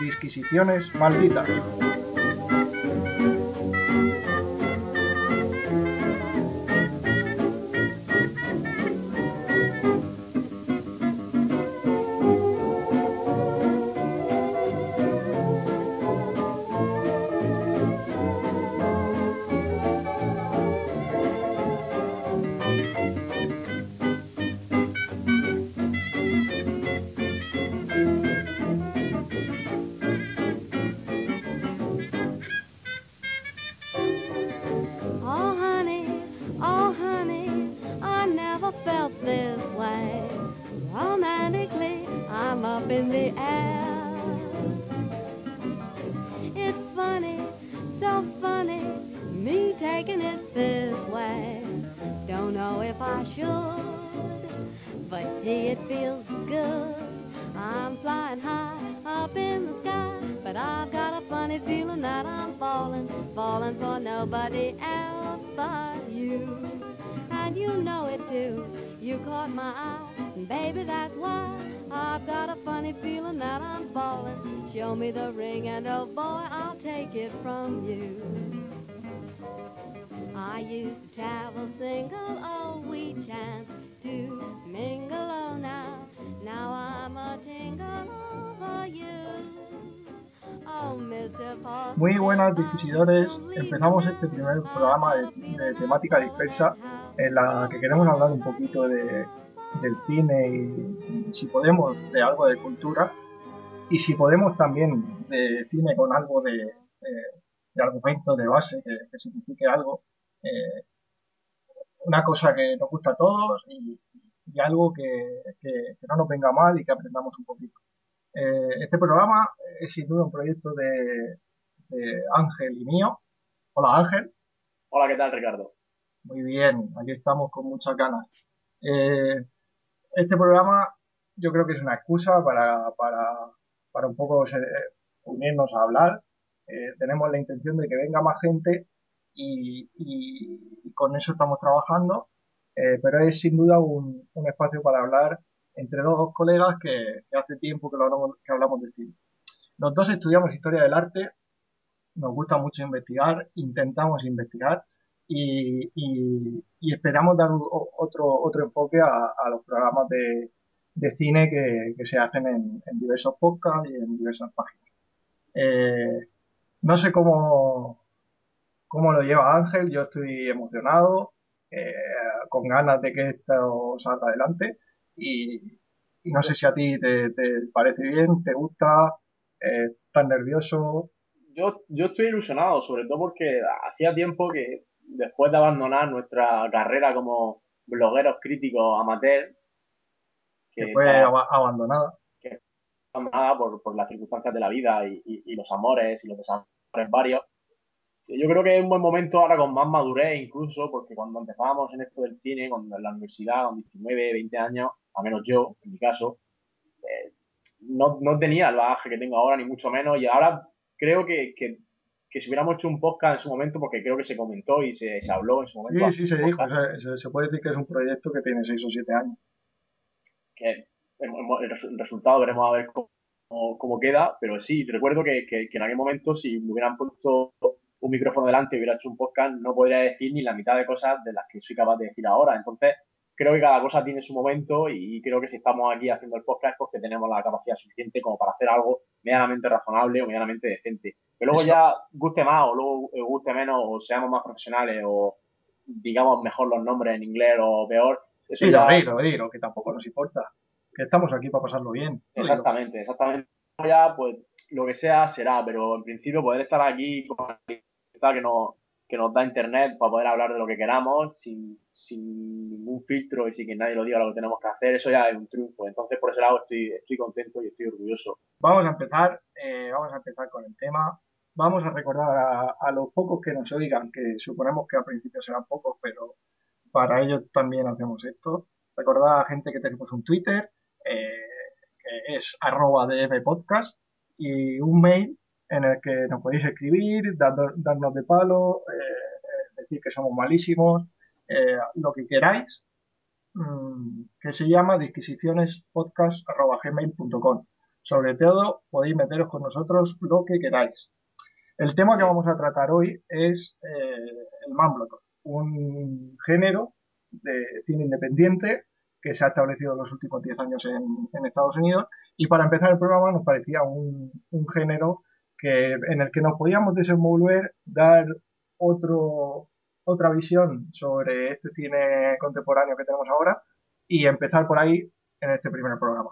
Disquisiciones Malditas. Show me the ring, and oh boy, I'll take it from you. I used to travel single, oh, we chanced to mingle, oh, now. Now I'm a tingle over you. Oh, Mr. Muy buenas, disquisidores. Empezamos este primer programa de, de temática dispersa en la que queremos hablar un poquito de, del cine y si podemos de algo de cultura y si podemos también de cine con algo de, de- de argumento de base que, que signifique algo. Eh, una cosa que nos gusta a todos y, y algo que, que- que no nos venga mal y que aprendamos un poquito. Eh, este programa es sin duda un proyecto de, de Ángel y mío. Hola Ángel, Hola, ¿qué tal, Ricardo? muy bien, aquí estamos con muchas ganas. Eh, este programa yo creo que es una excusa para, para, para un poco se- unirnos a hablar. Eh, tenemos la intención de que venga más gente y, y- y con eso estamos trabajando, Eh, pero es sin duda un, un espacio para hablar entre dos colegas que, que hace tiempo que, lo hablamos, que hablamos de cine. Los dos estudiamos historia del arte, nos gusta mucho investigar, intentamos investigar y, y- esperamos dar otro, otro enfoque a, a los programas de, de cine que, que se hacen en, diversos podcasts y en diversas páginas. Eh, no sé cómo, cómo lo lleva Ángel, yo estoy emocionado, eh, con ganas de que esto salga adelante y, no sé si a ti te, parece bien, te gusta, eh, estás nervioso. Yo, yo estoy ilusionado, sobre todo porque hacía tiempo que después de abandonar nuestra carrera como blogueros críticos amateur, que que fue para- aba- abandonada. abandonada por, por las circunstancias de la vida y, y- y los amores y los desamores varios, yo creo que es un buen momento ahora con más madurez incluso, porque cuando empezábamos en esto del cine, cuando en la universidad, con 19, 20 años, a menos yo, en mi caso, eh, no, no tenía el bagaje que tengo ahora, ni mucho menos, y ahora creo que, que, que si hubiéramos hecho un podcast en su momento, porque creo que se comentó y se, se habló en su momento, Sí, sí, se dijo. Se, se- se puede decir que es un proyecto que tiene 6 o 7 años. Que el resu- el resultado veremos a ver cómo, cómo queda, pero sí, recuerdo que, que- que en aquel momento si me hubieran puesto un micrófono delante y hubiera hecho un podcast, no podría decir ni la mitad de cosas de las que soy capaz de decir ahora. Entonces, creo que cada cosa tiene su momento y creo que si estamos aquí haciendo el podcast porque tenemos la capacidad suficiente como para hacer algo medianamente razonable o medianamente decente. Que luego Eso. ya guste más o luego eh, guste menos o seamos más profesionales o digamos mejor los nombres en inglés o peor, eso Dilo, ya dilo, dilo, que tampoco nos importa. que estamos aquí para pasarlo bien. Exactamente, exactamente. Ya, pues lo que sea será, pero en principio poder estar aquí con la que nos, que nos da internet para poder hablar de lo que queramos sin, sin ningún filtro y sin que nadie lo diga lo que tenemos que hacer, eso ya es un triunfo. Entonces, por ese lado estoy, estoy contento y estoy orgulloso. Vamos a empezar, eh, vamos a empezar con el tema. Vamos a recordar a, a, los pocos que nos oigan, que suponemos que al principio serán pocos, pero para ellos también hacemos esto. Recordar a la gente que tenemos un Twitter, eh, que es arroba dmpodcast, y un mail en el que nos podéis escribir, darnos de palo, eh, decir que somos malísimos, eh, lo que queráis, mmm, que se llama disquisicionespodcast.gmail.com. Sobre todo, podéis meteros con nosotros lo que queráis. El tema que vamos a tratar hoy es el Mumblecore, un género de cine independiente que se ha establecido en los últimos 10 años en, en, Estados Unidos. Y para empezar el programa nos parecía un, un género que, en el que nos podíamos desenvolver, dar otro, otra visión sobre este cine contemporáneo que tenemos ahora y empezar por ahí en este primer programa.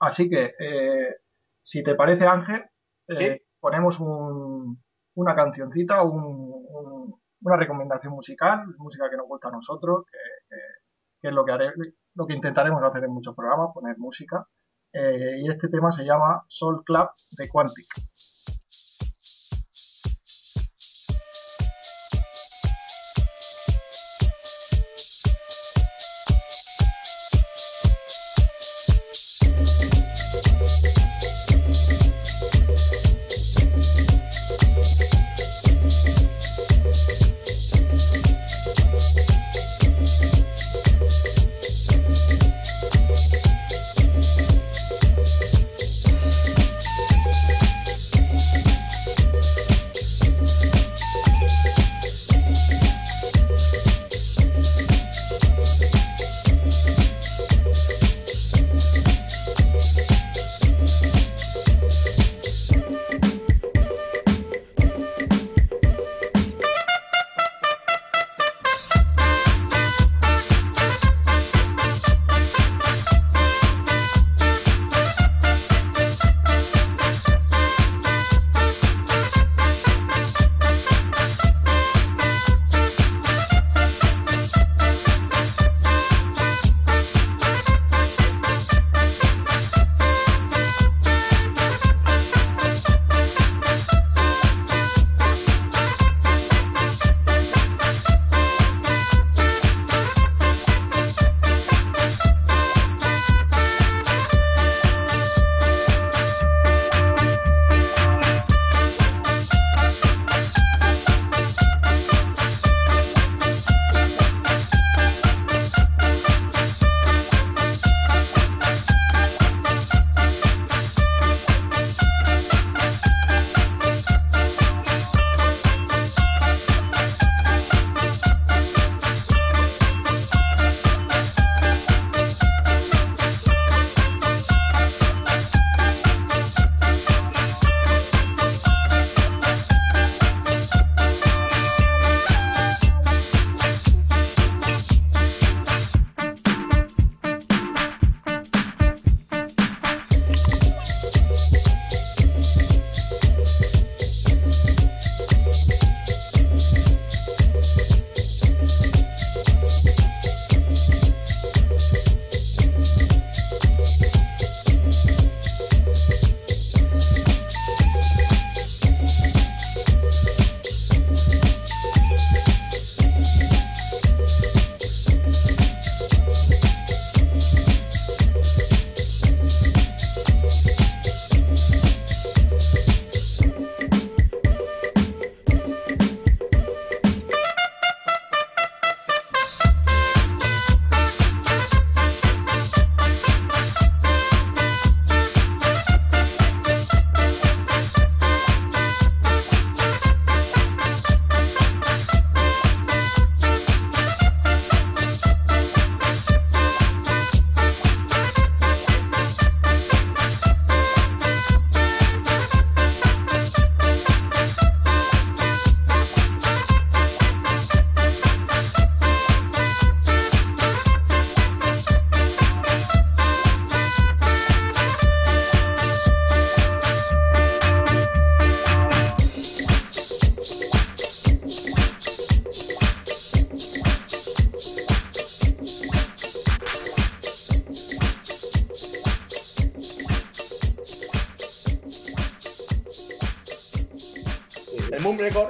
Así que, eh, si te parece, Ángel, eh, ¿Sí? ponemos un, una cancioncita, un, un, una recomendación musical, música que nos gusta a nosotros, que, es lo que, lo que intentaremos hacer en muchos programas, poner música. Eh, y este tema se llama Soul Club de Quantic.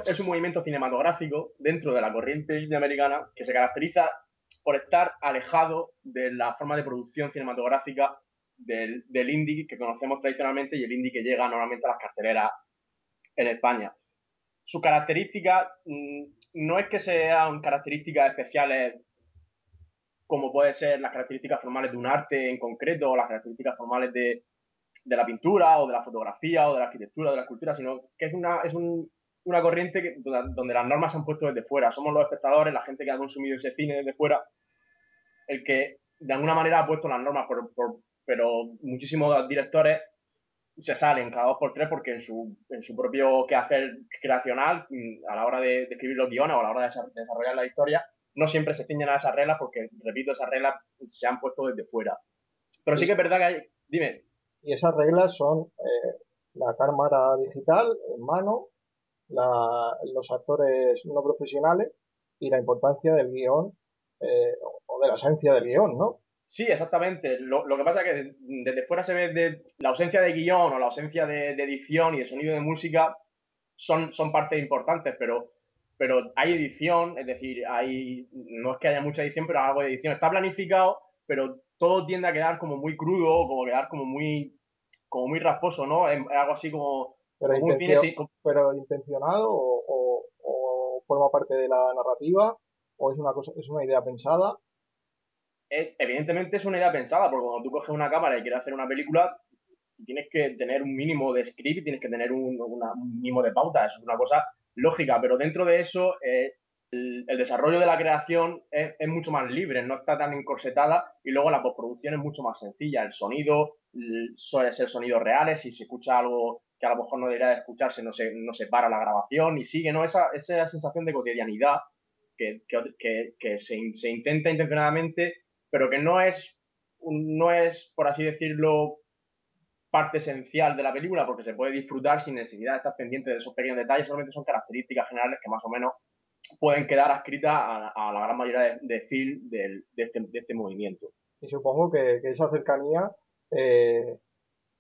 Es un movimiento cinematográfico dentro de la corriente indie americana que se caracteriza por estar alejado de la forma de producción cinematográfica del, del indie que conocemos tradicionalmente y el indie que llega normalmente a las carteleras en España. Sus características mm, no es que sean características especiales como puede ser las características formales de un arte en concreto o las características formales de, de la pintura o de la fotografía o de la arquitectura de la escultura, sino que es una, es un, una corriente que, donde las normas se han puesto desde fuera. Somos los espectadores, la gente que ha consumido ese cine desde fuera, el que de alguna manera ha puesto las normas, pero muchísimos directores se salen cada dos por tres porque en su, en su propio quehacer creacional, a la hora de, de escribir los guiones o a la hora de desarrollar la historia, no siempre se ciñen a esas reglas porque, repito, esas reglas se han puesto desde fuera. Pero sí que es verdad que hay... Dime. Y esas reglas son eh, la cámara digital en mano, la, los actores no profesionales y la importancia del guion eh, o de la esencia del guion, ¿no? Sí, exactamente. Lo, que pasa es que desde fuera se ve de, la ausencia de guion o la ausencia de, de, edición y de sonido de música son, son partes importantes, pero, pero hay edición, es decir, hay no es que haya mucha edición, pero algo de edición. Está planificado, pero todo tiende a quedar como muy crudo, como quedar como muy como muy rasposo, ¿no? Es algo así como... Pero, intencio, pero intencionado o, o, o forma parte de la narrativa o es una cosa es una idea pensada. Es, evidentemente es una idea pensada, porque cuando tú coges una cámara y quieres hacer una película, tienes que tener un mínimo de script, tienes que tener un, una, un mínimo de pauta, es una cosa lógica, pero dentro de eso eh, el, el, desarrollo de la creación es, es, mucho más libre, no está tan encorsetada y luego la postproducción es mucho más sencilla, el sonido suele ser sonidos reales, si se escucha algo que a lo mejor no debería de escucharse, no se, no se para la grabación y sigue, ¿no? Esa, esa sensación de cotidianidad que, que, que se, se intenta intencionadamente pero que no es, no es, por así decirlo, parte esencial de la película, porque se puede disfrutar sin necesidad de estar pendiente de esos pequeños detalles, solamente son características generales que más o menos pueden quedar adscritas a, la gran mayoría de, de film de, de, este, este, movimiento. Y supongo que, que esa cercanía eh,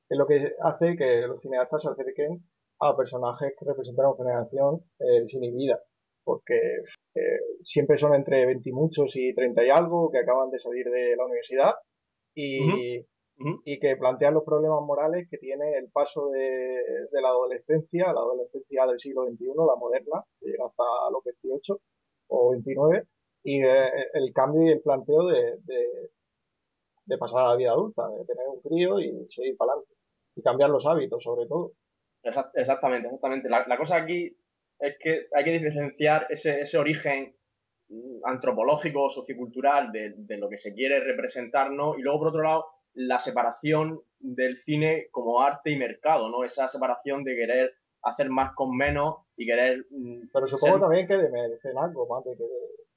es lo que hace que los cineastas se acerquen a personajes que representan una generación eh, sin vida, porque eh, siempre son entre 20 y muchos y 30 y algo que acaban de salir de la universidad y, uh -huh. Uh -huh. y que plantean los problemas morales que tiene el paso de, de, la adolescencia, la adolescencia del siglo XXI, la moderna, que llega hasta los 28 o 29, y eh, el cambio y el planteo de, de, de, pasar a la vida adulta, de tener un crío y seguir para adelante. Y cambiar los hábitos, sobre todo. Exactamente, exactamente. La, la cosa aquí es que hay que diferenciar ese, ese origen antropológico, sociocultural de, de, lo que se quiere representarnos y luego por otro lado la separación del cine como arte y mercado, ¿no? Esa separación de querer hacer más con menos y querer... Pero supongo ser... también que de merecen algo más de, de,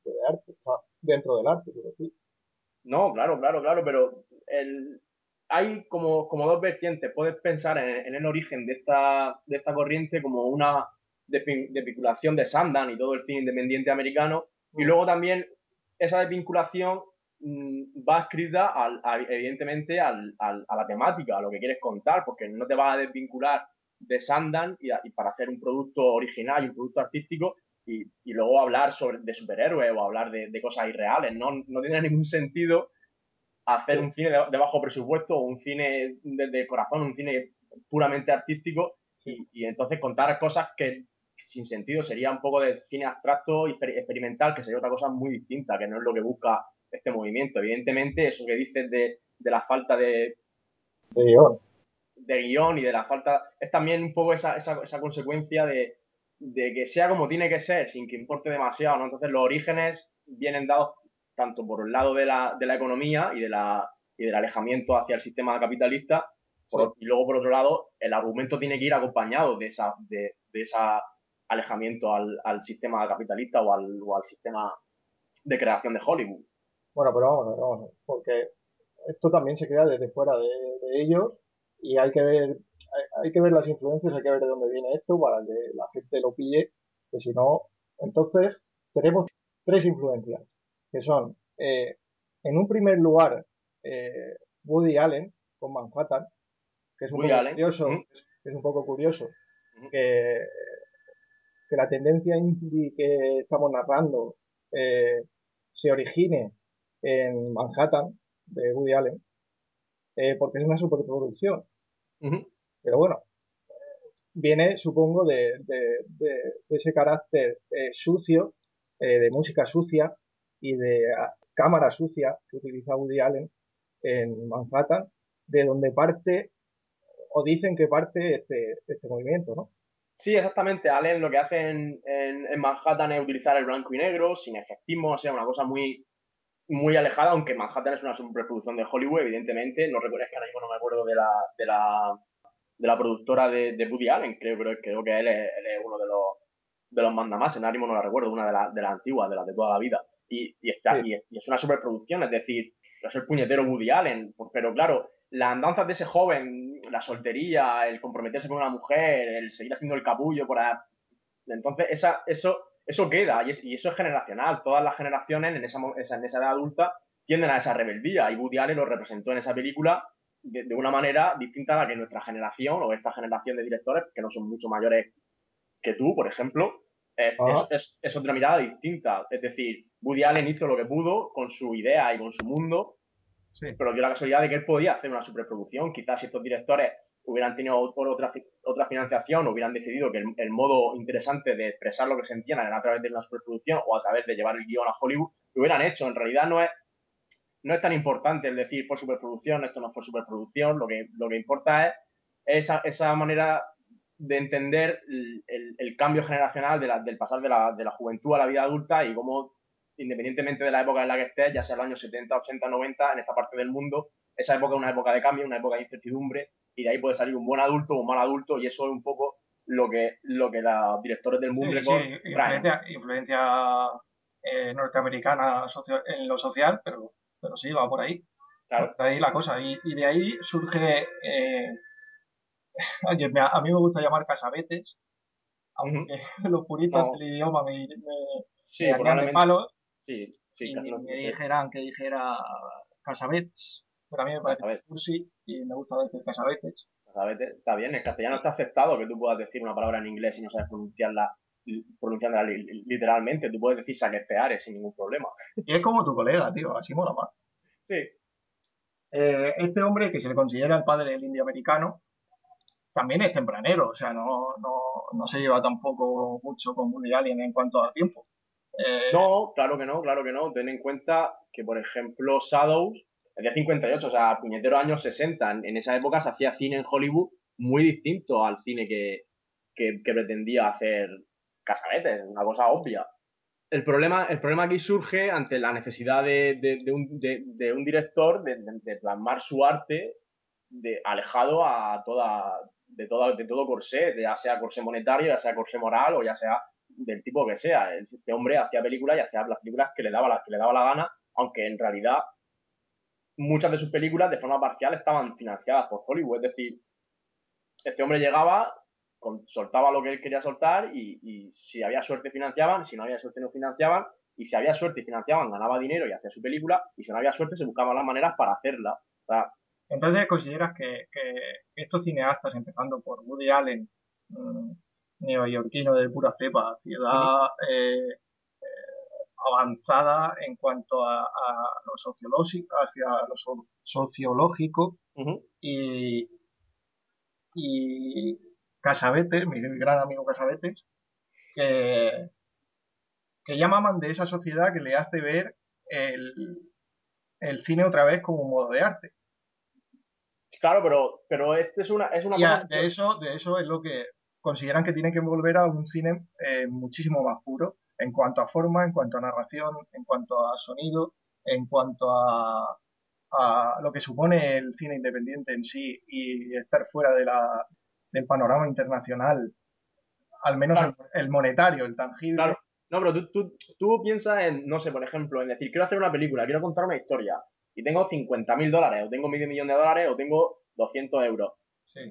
de arte, o sea, dentro del arte, quiero decir. No, claro, claro, claro, pero el, hay como, como dos vertientes. Puedes pensar en, en el origen de esta, de esta corriente como una desvinculación de, Sandan y todo el cine independiente americano, y luego también esa desvinculación mmm, va escrita al, al, evidentemente al, a la temática, a lo que quieres contar, porque no te vas a desvincular de Sandan y, y para hacer un producto original y un producto artístico y, y luego hablar sobre, de superhéroes o hablar de, de cosas irreales. No, no, tiene ningún sentido hacer un cine de, de, bajo presupuesto o un cine de, de corazón, un cine puramente artístico y, y, entonces contar cosas que sin sentido, sería un poco de cine abstracto y experimental, que sería otra cosa muy distinta, que no es lo que busca este movimiento. Evidentemente, eso que dices de, de la falta de, de guion. de guion y de la falta, es también un poco esa, esa, esa consecuencia de, de, que sea como tiene que ser, sin que importe demasiado, ¿no? Entonces los orígenes vienen dados tanto por el lado de la, de la economía y, de la, y del alejamiento hacia el sistema capitalista, por, sí. y luego por otro lado, el argumento tiene que ir acompañado de esa, de, de esa alejamiento al, al sistema capitalista o al, o al, sistema de creación de Hollywood. Bueno, pero vamos, vamos, porque esto también se crea desde fuera de, de ellos y hay que ver hay, hay, que ver las influencias, hay que ver de dónde viene esto para que la gente lo pille, que si no, entonces tenemos tres influencias, que son, eh, en un primer lugar, eh, Woody Allen con Manhattan, que es un Woody poco Allen. curioso, -huh. es un poco curioso, que que la tendencia indie que estamos narrando eh, se origine en Manhattan, de Woody Allen, eh, porque es una superproducción. Pero bueno, viene, supongo, de, ese carácter eh, sucio, de música sucia y de ah, cámara sucia que utiliza Woody Allen en Manhattan, de donde parte, o dicen que parte este, este movimiento, ¿no? Sí, exactamente. Allen lo que hace en, Manhattan es utilizar el blanco y negro, sin efectismo, o sea, una cosa muy, muy alejada, aunque Manhattan es una superproducción de Hollywood, evidentemente. No recuerdo, que ahora mismo no me acuerdo de la, de la, de la productora de, de Woody Allen, creo, creo, creo que él es, uno de los, de los mandamás, en no la recuerdo, una de las de antiguas, de las de toda la vida. Y, y, está, y, es una superproducción, es decir, es el puñetero Woody Allen, pero claro, las andanzas de ese joven, la soltería, el comprometerse con una mujer, el seguir haciendo el capullo por ahí. Entonces, esa, eso, eso queda y, eso es generacional. Todas las generaciones en esa, en esa edad adulta tienden a esa rebeldía y Woody Allen lo representó en esa película de, una manera distinta a la que nuestra generación o esta generación de directores, que no son mucho mayores que tú, por ejemplo, es, es, es, otra mirada distinta. Es decir, Woody Allen hizo lo que pudo con su idea y con su mundo pero dio la casualidad de que él podía hacer una superproducción. Quizás si estos directores hubieran tenido otra, otra financiación, hubieran decidido que el, modo interesante de expresar lo que sentían era a través de una superproducción o a través de llevar el guion a Hollywood, lo hubieran hecho. En realidad no es, no es tan importante el decir por superproducción, esto no es por superproducción, lo que, lo que importa es esa, esa manera de entender el, cambio generacional del pasar de la, de la juventud a la vida adulta y cómo independientemente de la época en la que estés, ya sea el año 70, 80, 90, en esta parte del mundo, esa época es una época de cambio, una época de incertidumbre, y de ahí puede salir un buen adulto o un mal adulto, y eso es un poco lo que, lo que los directores del mundo sí, influencia, influencia eh, norteamericana en lo social, pero, pero sí, va por ahí. Claro. Por ahí la cosa. Y, de ahí surge. Eh, a mí me gusta llamar casabetes, aunque los puristas del idioma me, me, sí, de palos. Sí, sí, y me dijeran que dijera Casabets, pero a mí me parece cursi y me gusta decir Casabetes. Casabetes, está bien, en castellano está aceptado que tú puedas decir una palabra en inglés y no sabes pronunciarla pronunciándola literalmente, tú puedes decir saquesteare sin ningún problema. Y es como tu colega, tío, así mola más. Sí. Eh, este hombre, que se le considera el padre del indio americano, también es tempranero, o sea, no, no, no se lleva tampoco mucho con Woody Allen en cuanto a tiempo. Eh, no, claro que no, claro que no. Ten en cuenta que, por ejemplo, Shadows es de 58, o sea, puñetero años 60. En, esa época se hacía cine en Hollywood muy distinto al cine que, pretendía hacer Casabetes, una cosa obvia. El problema, el problema aquí surge ante la necesidad de, un, director de, plasmar su arte de, alejado a toda, de, toda, de todo corsé, ya sea corsé monetario, ya sea corsé moral o ya sea del tipo que sea. Este hombre hacía películas y hacía las películas que le daba la, que le daba la gana, aunque en realidad muchas de sus películas de forma parcial estaban financiadas por Hollywood. Es decir, este hombre llegaba, soltaba lo que él quería soltar y, si había suerte financiaban, si no había suerte no financiaban, y si había suerte y financiaban ganaba dinero y hacía su película, y si no había suerte se buscaban las maneras para hacerla. Entonces, ¿consideras que, estos cineastas, empezando por Woody Allen, mm, neoyorquino de pura cepa, ciudad eh, eh, avanzada en cuanto a, lo sociológico, hacia lo sociológico. Y, y Casabetes, mi gran amigo Casabetes, que, que llamaban de esa sociedad que le hace ver el, el cine otra vez como un modo de arte. Claro, pero, pero este es una, es una de eso, de eso es lo que consideran que tienen que volver a un cine eh, muchísimo más puro en cuanto a forma, en cuanto a narración, en cuanto a sonido, en cuanto a, a lo que supone el cine independiente en sí y estar fuera de la, del panorama internacional, al menos el, monetario, el tangible. Claro. No, pero tú, tú, tú, piensas en, no sé, por ejemplo, en decir, quiero hacer una película, quiero contar una historia y tengo 50 mil dólares, o tengo medio millón de dólares, o tengo 200 euros.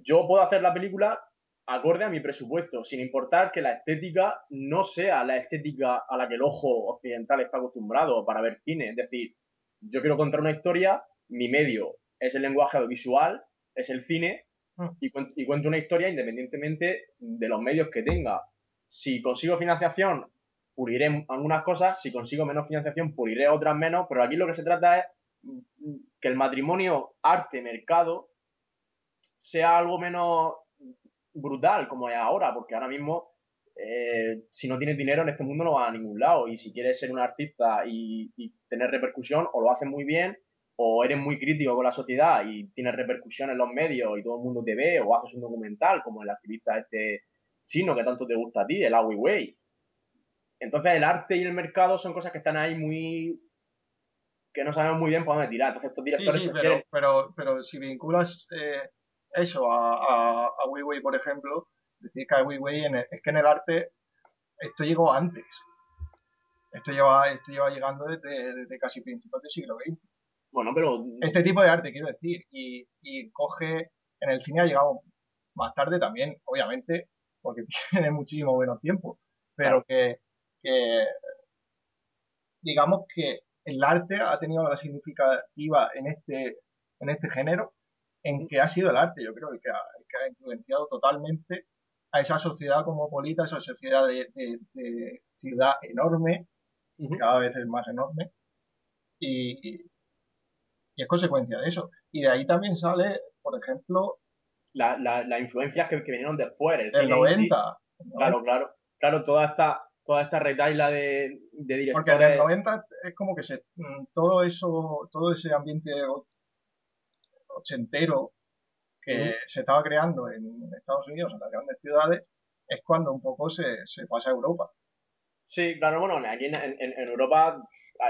Yo puedo hacer la película acorde a mi presupuesto, sin importar que la estética no sea la estética a la que el ojo occidental está acostumbrado para ver cine. Es decir, yo quiero contar una historia, mi medio es el lenguaje audiovisual, es el cine, mm. y, cuento una historia independientemente de los medios que tenga. si consigo financiación, puliré algunas cosas, si consigo menos financiación, puliré otras menos, pero aquí lo que se trata es que el matrimonio arte-mercado sea algo menos brutal como es ahora, porque ahora mismo eh, si no tienes dinero en este mundo no vas a ningún lado y si quieres ser un artista y, y, tener repercusión o lo haces muy bien o eres muy crítico con la sociedad y tienes repercusión en los medios y todo el mundo te ve o haces un documental como el activista este chino que tanto te gusta a ti, el Ai Weiwei. Entonces el arte y el mercado son cosas que están ahí muy que no sabemos muy bien por dónde tirar. Entonces estos directores... Sí, sí, pero, pero, pero, si vinculas eh, eso a, a, a Weiwei, por ejemplo, decir que a Weiwei en el, es que en el arte esto llegó antes. Esto lleva, esto lleva llegando desde, desde casi principios del siglo XX. Bueno, pero... Este tipo de arte, quiero decir, y, y coge... En el cine ha llegado más tarde también, obviamente, porque tiene muchísimo menos tiempo, pero claro. que, que digamos que el arte ha tenido algo significativa en este, en este género, en que ha sido el arte, yo creo, el que ha, el que ha influenciado totalmente a esa sociedad cosmopolita, esa sociedad de, de, de ciudad enorme, uh -huh. cada vez es más enorme, y, y, y, es consecuencia de eso. Y de ahí también sale, por ejemplo... Las la, la influencias que, que, vinieron después. El del 90. Claro, claro. Claro, toda esta, toda esta retaila de, de directores. Porque en el 90 es como que se, mm, todo eso, todo ese ambiente ochentero que uh -huh. se estaba creando en Estados Unidos, en las grandes ciudades, es cuando un poco se, se pasa a Europa. Sí, claro, bueno, aquí en, en, en Europa,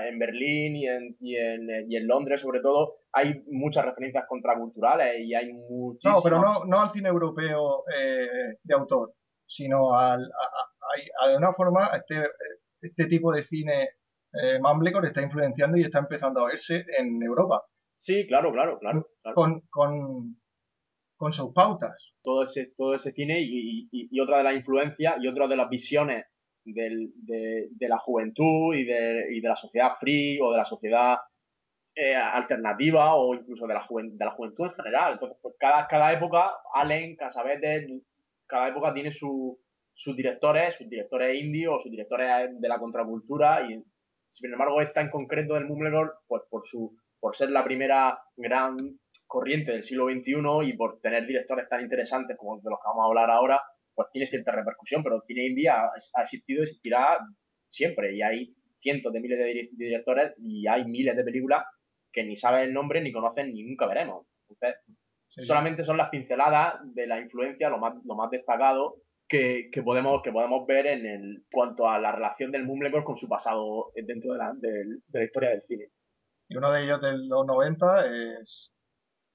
en Berlín y en, y en, y, en, Londres sobre todo, hay muchas referencias contraculturales y hay muchísimas... No, pero no, no al cine europeo eh, de autor, sino al, a, a, a, de una forma este, este tipo de cine eh, Mumblecore está influenciando y está empezando a verse en Europa. Sí, claro, claro, claro. claro. Con, con, con sus pautas. Todo ese, todo ese cine y, y, y, otra de las influencias y otra de las visiones del, de, de, la juventud y de, y de, la sociedad free o de la sociedad eh, alternativa o incluso de la, de la juventud en general. Entonces, pues cada, cada época, Allen, Casabete, cada época tiene su, sus directores, sus directores indie o sus directores de la contracultura y sin embargo esta en concreto del Mumblecore, pues por su por ser la primera gran corriente del siglo XXI y por tener directores tan interesantes como de los que vamos a hablar ahora, pues tiene cierta repercusión, pero el cine indie ha, ha existido y existirá siempre y hay cientos de miles de directores y hay miles de películas que ni saben el nombre, ni conocen, ni nunca veremos. Entonces, sí, solamente son las pinceladas de la influencia, lo más, lo más destacado que, que, podemos, que podemos ver en el cuanto a la relación del Mumblecore con su pasado dentro de la, de, de la historia del cine. Y uno de ellos de los 90 es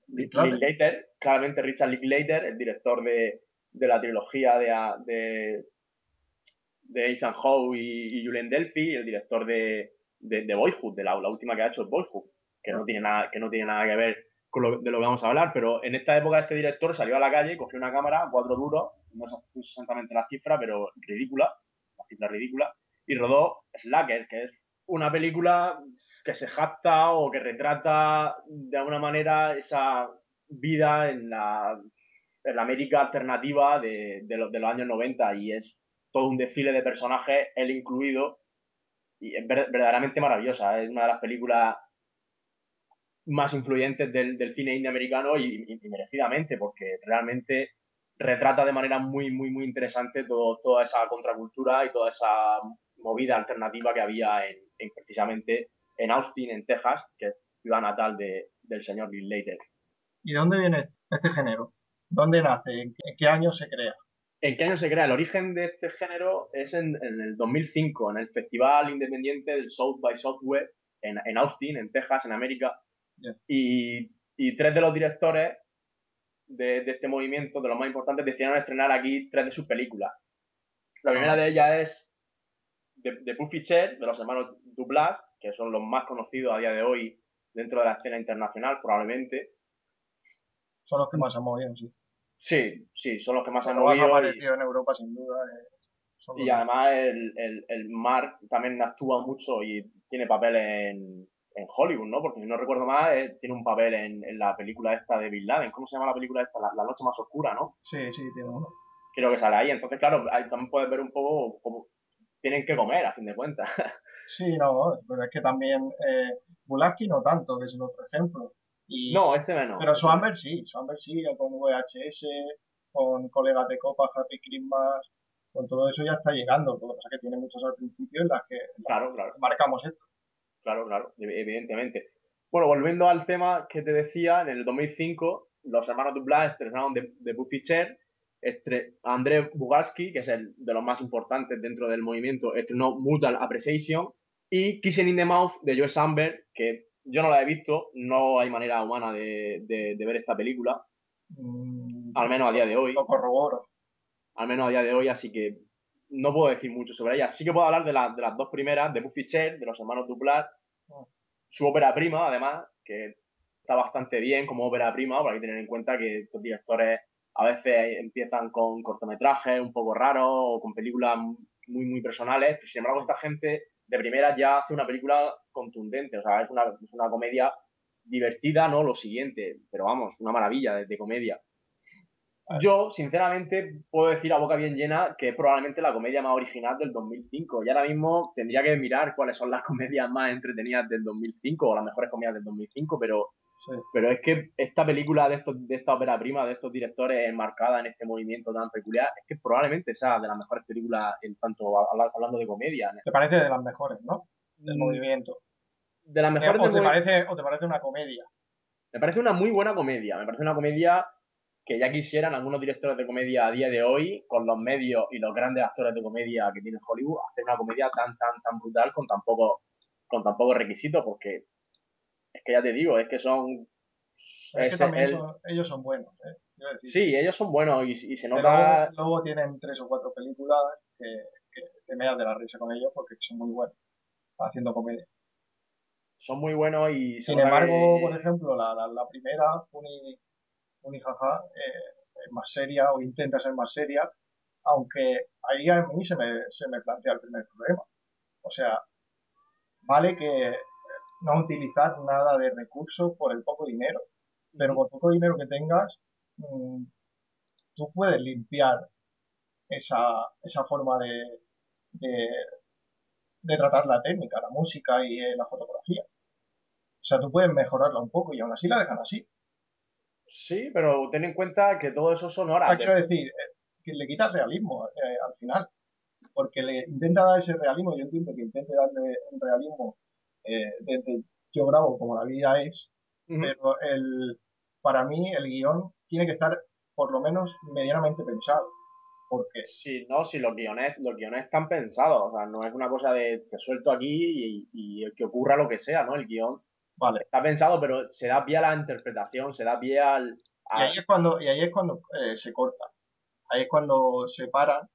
Linklater, claramente Richard Linklater, el director de, de la trilogía de, de, de Ethan Howe y, y Julian Delphi, el director de, de, de Boyhood, de la, la, última que ha hecho es Boyhood, que no tiene nada, que no tiene nada que ver con lo, de lo que vamos a hablar, pero en esta época este director salió a la calle, cogió una cámara, cuatro duros, no sé exactamente la cifra, pero ridícula, la cifra ridícula, y rodó Slacker, que es una película que se jacta o que retrata de alguna manera esa vida en la, en la América alternativa de, de, los, de, los, años 90 y es todo un desfile de personajes, él incluido, y es verdaderamente maravillosa. Es una de las películas más influyentes del, cine indie americano y, merecidamente, porque realmente retrata de manera muy, muy, muy interesante todo, toda esa contracultura y toda esa movida alternativa que había en precisamente en Austin, en Texas, que es ciudad natal de, del señor Bill Later. ¿Y de dónde viene este género? ¿Dónde nace? ¿En qué año se crea? ¿En qué año se crea? El origen de este género es en, en el 2005, en el Festival Independiente del South by Southwest, en, en Austin, en Texas, en América. Yeah. Y, y, tres de los directores de, de, este movimiento, de los más importantes, decidieron estrenar aquí tres de sus películas. La primera de ellas es de, de Puffy Cher, de los hermanos Dublas, que son los más conocidos a día de hoy dentro de la escena internacional, probablemente. Son los que más han movido, sí. Sí, sí, son los que más Pero han movido. Más aparecido y, en Europa, sin duda. y además el, el, el Mark también actúa mucho y tiene papel en, en Hollywood, ¿no? Porque si no recuerdo mal, eh, tiene un papel en, en, la película esta de Bin Laden. ¿Cómo se llama la película esta? La, la, noche más oscura, ¿no? Sí, sí, tiene uno. creo que sale ahí. Entonces, claro, ahí también puedes ver un poco cómo tienen que comer, a fin de cuentas. Sí, no, pero es que también eh, Bulaski no tanto, que es el otro ejemplo. Y, no, ese menos. Pero Swanberg sí, Swanberg sí, con VHS, con colegas de copa, Happy Christmas, con todo eso ya está llegando. Lo que pasa es que tiene muchas al principio en las que, claro, claro. marcamos esto. Claro, claro, evidentemente. Bueno, volviendo al tema que te decía, en el 2005 los hermanos Dublas estrenaron de, de Buffy Cher, André Bugalski, que es el de los más importantes dentro del movimiento, estrenó Mutual Appreciation, y Kissing in the Mouth de Joe Samberg, que yo no la he visto, no hay manera humana de, de, ver esta película, mm, al menos a día de hoy. Lo corroboro. Al menos a día de hoy, así que no puedo decir mucho sobre ella. Sí que puedo hablar de, de las dos primeras, de Buffy Cher, de los hermanos Duplat, ah. su ópera prima, además, que está bastante bien como ópera prima, porque hay que tener en cuenta que estos directores a veces empiezan con cortometrajes un poco raros o con películas muy, muy personales, pero sin embargo esta gente de primera ya hace una película contundente, o sea, es una, es una comedia divertida, ¿no? Lo siguiente, pero vamos, una maravilla de, comedia. Yo, sinceramente, puedo decir a boca bien llena que es probablemente la comedia más original del 2005. Y ahora mismo tendría que mirar cuáles son las comedias más entretenidas del 2005 o las mejores comedias del 2005, pero pero es que esta película de, estos, de esta ópera prima, de estos directores enmarcada en este movimiento tan peculiar, es que probablemente sea de las mejores películas en tanto hablando de comedia. ¿Te parece de las mejores, no? Del mm. movimiento. De las mejores o, te parece, ¿O te parece una comedia? Me parece una muy buena comedia. Me parece una comedia que ya quisieran algunos directores de comedia a día de hoy, con los medios y los grandes actores de comedia que tiene Hollywood, hacer una comedia tan, tan, tan brutal con tan poco, con tan pocos requisitos, porque es que ya te digo, es que son... Es que también ellos son buenos, ¿eh? Sí, ellos son buenos y, se nota... Luego, tienen tres o cuatro películas que, que te me de la risa con ellos porque son muy buenos haciendo comedia. Son muy buenos y... Sin embargo, por ejemplo, la, la, primera, Uni, Jaja, eh, es más seria o intenta ser más seria, aunque ahí a mí se me, se me plantea el primer problema. O sea, vale que no utilizar nada de recursos por el poco dinero. Pero por poco dinero que tengas, mm, tú puedes limpiar esa, esa forma de, de, tratar la técnica, la música y eh, la fotografía. O sea, tú puedes mejorarla un poco y aún así la dejan así. Sí, pero ten en cuenta que todo eso son horas. Ah, quiero decir, eh, que le quitas realismo eh, al final. Porque le intenta dar ese realismo, yo entiendo que intente darle un realismo eh, desde yo grabo como la vida es, pero el, para mí el guion tiene que estar por lo menos medianamente pensado. Porque... Sí, no, si los guiones, los guiones están pensados, o sea, no es una cosa de te suelto aquí y, que ocurra lo que sea, ¿no? El guion vale. está pensado, pero se da pie a la interpretación, se da pie al... Y ahí es cuando, y ahí es cuando eh, se corta, ahí es cuando se paran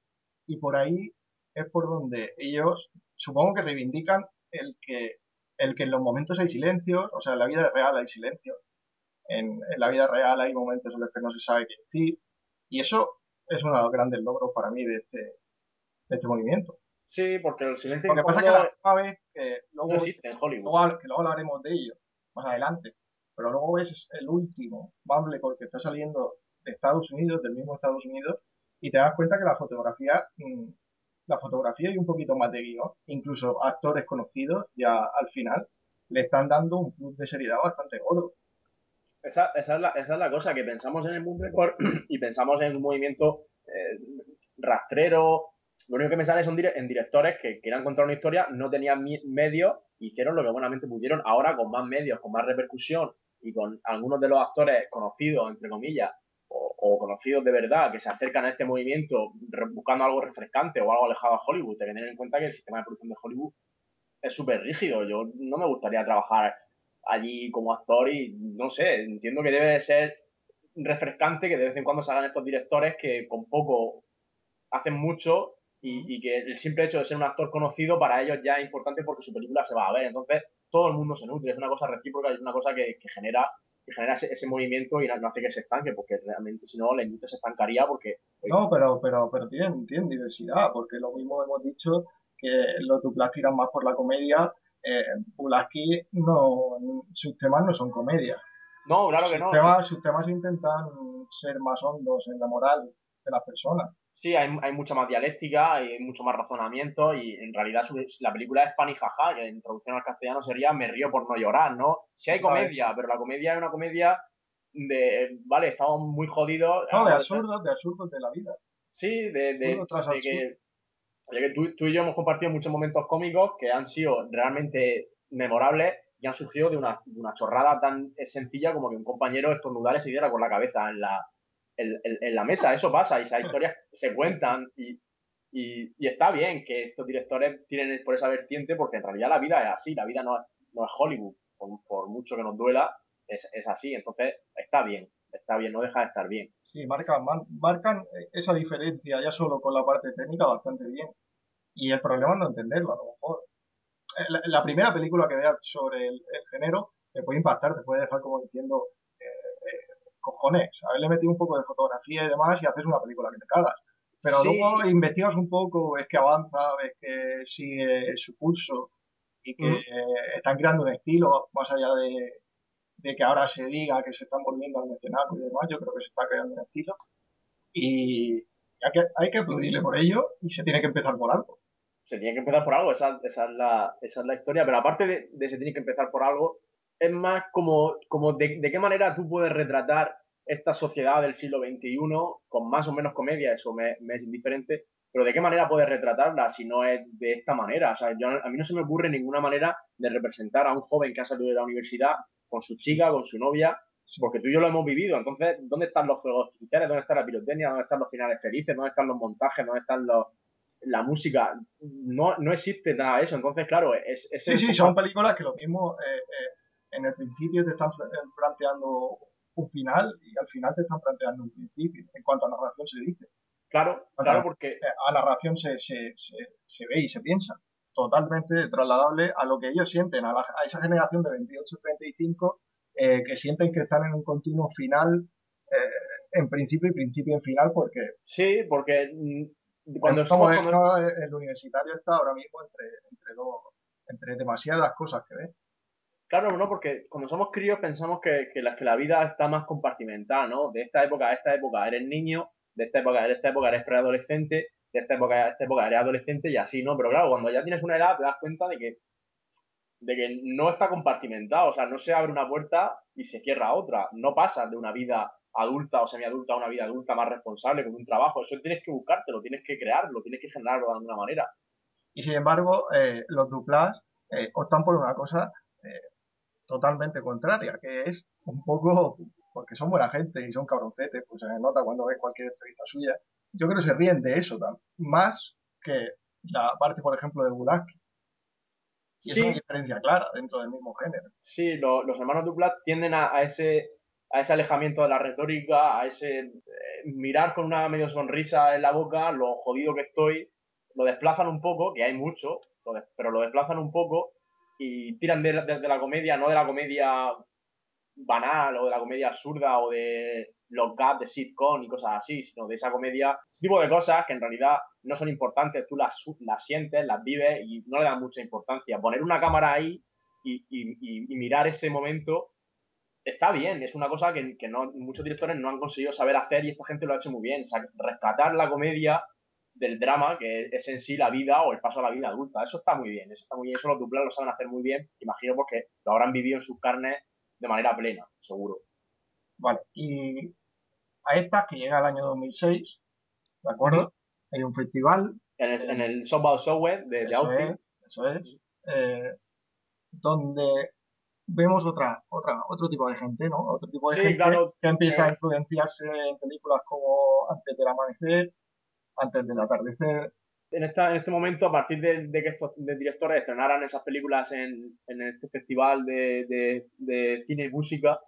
y por ahí es por donde ellos supongo que reivindican el que el que en los momentos hay silencio, o sea, en la vida real hay silencio. En, la vida real hay momentos en los que no se sabe qué decir. Y eso es uno de los grandes logros para mí de este, de este movimiento. Sí, porque el silencio Lo que pasa es que la última vez que luego, en Hollywood. que luego hablaremos de ello más adelante, pero luego ves el último Mumblecore que está saliendo de Estados Unidos, del mismo Estados Unidos, y te das cuenta que la fotografía mm, la fotografía y un poquito más de guion, incluso actores conocidos ya al final le están dando un plus de seriedad bastante gordo. Esa, esa, es la, esa es la cosa, que pensamos en el mundo record y pensamos en un movimiento eh, rastrero. Lo único que me sale son en directores que quieran contar una historia, no tenían medios, hicieron lo que buenamente pudieron. Ahora, con más medios, con más repercusión y con algunos de los actores conocidos, entre comillas, o, conocidos de verdad que se acercan a este movimiento buscando algo refrescante o algo alejado a Hollywood. Hay que tener en cuenta que el sistema de producción de Hollywood es súper rígido. Yo no me gustaría trabajar allí como actor y no sé, entiendo que debe ser refrescante que de vez en cuando salgan estos directores que con poco hacen mucho y, que el simple hecho de ser un actor conocido para ellos ya es importante porque su película se va a ver. Entonces todo el mundo se nutre, es una cosa recíproca y es una cosa que genera genera ese, movimiento y no, hace que se estanque, porque realmente si no la industria se estancaría porque... No, pero, pero, pero tienen, tienen diversidad, porque lo mismo hemos dicho que los duplas tiran más por la comedia, eh, Pulaski no, sus temas no son comedia. No, claro que no. Temas, sus temas intentan ser más hondos en la moral de las personas. Sí, hay, hay, mucha más dialéctica, hay mucho más razonamiento y en realidad la película es pan y jaja, que en traducción al castellano sería me río por no llorar, ¿no? Sí hay comedia, pero la comedia es una comedia de, vale, estamos muy jodidos. No, de absurdos, de absurdos de la vida. Sí, de, de, que, que tú, tú, y yo hemos compartido muchos momentos cómicos que han sido realmente memorables y han surgido de una, de una chorrada tan sencilla como que un compañero estornudar y se diera con la cabeza en la, en, la mesa. Eso pasa y esas historias se cuentan y, y, está bien que estos directores tienen por esa vertiente porque en realidad la vida es así, la vida no es, no es Hollywood, por, mucho que nos duela, es, es, así. Entonces está bien, está bien, no deja de estar bien. Sí, marcan, marcan esa diferencia ya solo con la parte técnica bastante bien. Y el problema es no entenderlo, a lo mejor. Eh, la, primera película que veas sobre el, género te puede impactar, te puede dejar como diciendo, cojones, haberle metido un poco de fotografía y demás y haces una película que te cagas. Pero luego investigas un poco, ves que avanza, ves que sigue su curso y que están creando un estilo más allá de, de, que ahora se diga que se están volviendo al nacional y demás, yo creo que se está creando un estilo. Y hay que, hay que aplaudirle por ello y se tiene que empezar por algo se tiene que empezar por algo, esa, esa, es, la, esa es la historia, pero aparte de, de, se tiene que empezar por algo, es más como, como de, de, qué manera tú puedes retratar esta sociedad del siglo XXI con más o menos comedia, eso me, me es indiferente, pero de qué manera puedes retratarla si no es de esta manera. O sea, yo, a mí no se me ocurre ninguna manera de representar a un joven que ha salido de la universidad con su chica, con su novia, porque tú y yo lo hemos vivido. Entonces, ¿dónde están los juegos sinceros? ¿Dónde está la pirotecnia? ¿Dónde están los finales felices? ¿Dónde están los montajes? ¿Dónde están los, la música, no, no existe nada de eso. Entonces, claro, es... es sí, sí, son películas que lo mismo eh, eh, en el principio te están eh, planteando un final y al final te están planteando un principio, en cuanto a narración se dice. Claro, claro, porque... A narración se, se, se, ve y se piensa. Totalmente trasladable a lo que ellos sienten, a, a esa generación de 28-35 eh, que sienten que están en un continuo final en principio y principio en final porque... Sí, porque cuando somos el universitario está ahora mismo entre, entre dos, entre demasiadas cosas que ve. Claro, no, porque cuando somos críos pensamos que, que la vida está más compartimentada, ¿no? De esta época a esta época eres niño, de esta época a esta época eres preadolescente, de esta época a esta época eres adolescente y así, ¿no? Pero claro, cuando ya tienes una edad te das cuenta de que, de que no está compartimentado, o sea, no se abre una puerta y se cierra otra, no pasas de una vida adulta o semiadulta a una vida adulta más responsable, con un trabajo. Eso tienes que buscártelo, tienes que crearlo, tienes que generarlo de alguna manera. Y sin embargo, eh, los duplas eh, optan por una cosa eh, totalmente contraria, que es un poco, porque son buena gente y son cabroncetes, pues se nota cuando ves cualquier entrevista suya. Yo creo que se ríen de eso más que la parte, por ejemplo, de Bulaski. Y es una diferencia clara dentro del mismo género. Sí, los hermanos Duplas tienden a ese a ese alejamiento de la retórica, a ese eh, mirar con una medio sonrisa en la boca, lo jodido que estoy, lo desplazan un poco, que hay mucho, pero lo desplazan un poco y tiran de, la comedia, no de la comedia banal o de la comedia absurda o de los gaps de sitcom y cosas así, sino de esa comedia, ese tipo de cosas que en realidad no son importantes, tú las, las sientes, las vives y no le dan mucha importancia. Poner una cámara ahí y, y, mirar ese momento está bien, es una cosa que, no, muchos directores no han conseguido saber hacer y esta gente lo ha hecho muy bien. rescatar la comedia del drama, que es en sí la vida o el paso a la vida adulta. Eso está muy bien, eso está muy bien, eso los duplas lo saben hacer muy bien. Imagino porque lo habrán vivido en sus carnes de manera plena, seguro. Vale, y a estas que llega el año 2006, ¿de acuerdo? Hay un festival. En el, en el Softball de, de Eso es, eso es. Eh, donde vemos otra, otra, otro tipo de gente, ¿no? Otro tipo de gente que empieza a influenciarse en películas como Antes del amanecer, Antes del atardecer. En, esta, en este momento, a partir de, que estos directores estrenaran esas películas en, en este festival de, de, cine y música,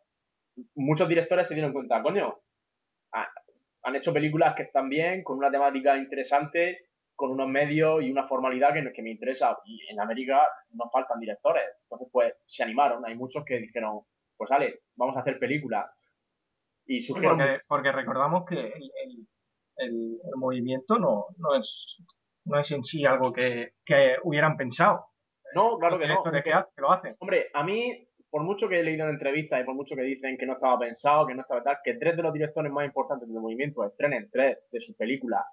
muchos directores se dieron cuenta, coño, han hecho películas que están bien, con una temática interesante, con unos medios y una formalidad que, que me interesa. Y en América nos faltan directores. Entonces, pues se animaron. Hay muchos que dijeron, pues vale, vamos a hacer películas. Y surgieron... Porque, porque recordamos que el, el, movimiento no, no, es, no es en sí algo que, que hubieran pensado. No, claro que no. Que, que lo hacen. Hombre, a mí, por mucho que he leído en entrevistas y por mucho que dicen que no estaba pensado, que no estaba tal, que tres de los directores más importantes del movimiento estrenen tres de sus películas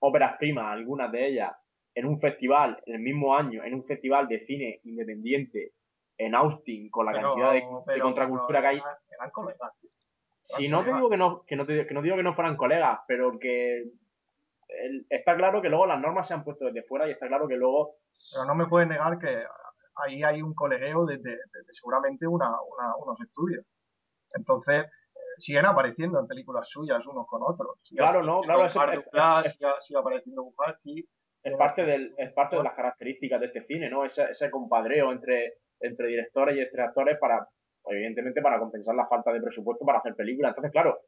óperas primas, algunas de ellas, en un festival, en el mismo año, en un festival de cine independiente en Austin, con la cantidad de, contracultura que hay. Eran colegas. Si no te digo que no, que no, te, que no digo que no fueran colegas, pero que está claro que luego las normas se han puesto desde fuera y está claro que luego. Pero no me puedes negar que ahí hay un colegueo desde, seguramente una, unos estudios. Entonces, eh, siguen apareciendo en películas suyas unos con otros. claro, no, claro, es, sigue, apareciendo Bukowski. Es parte, del, es parte de las características de este cine, ¿no? Ese, ese compadreo entre, entre directores y entre actores para, evidentemente, para compensar la falta de presupuesto para hacer películas. Entonces, claro,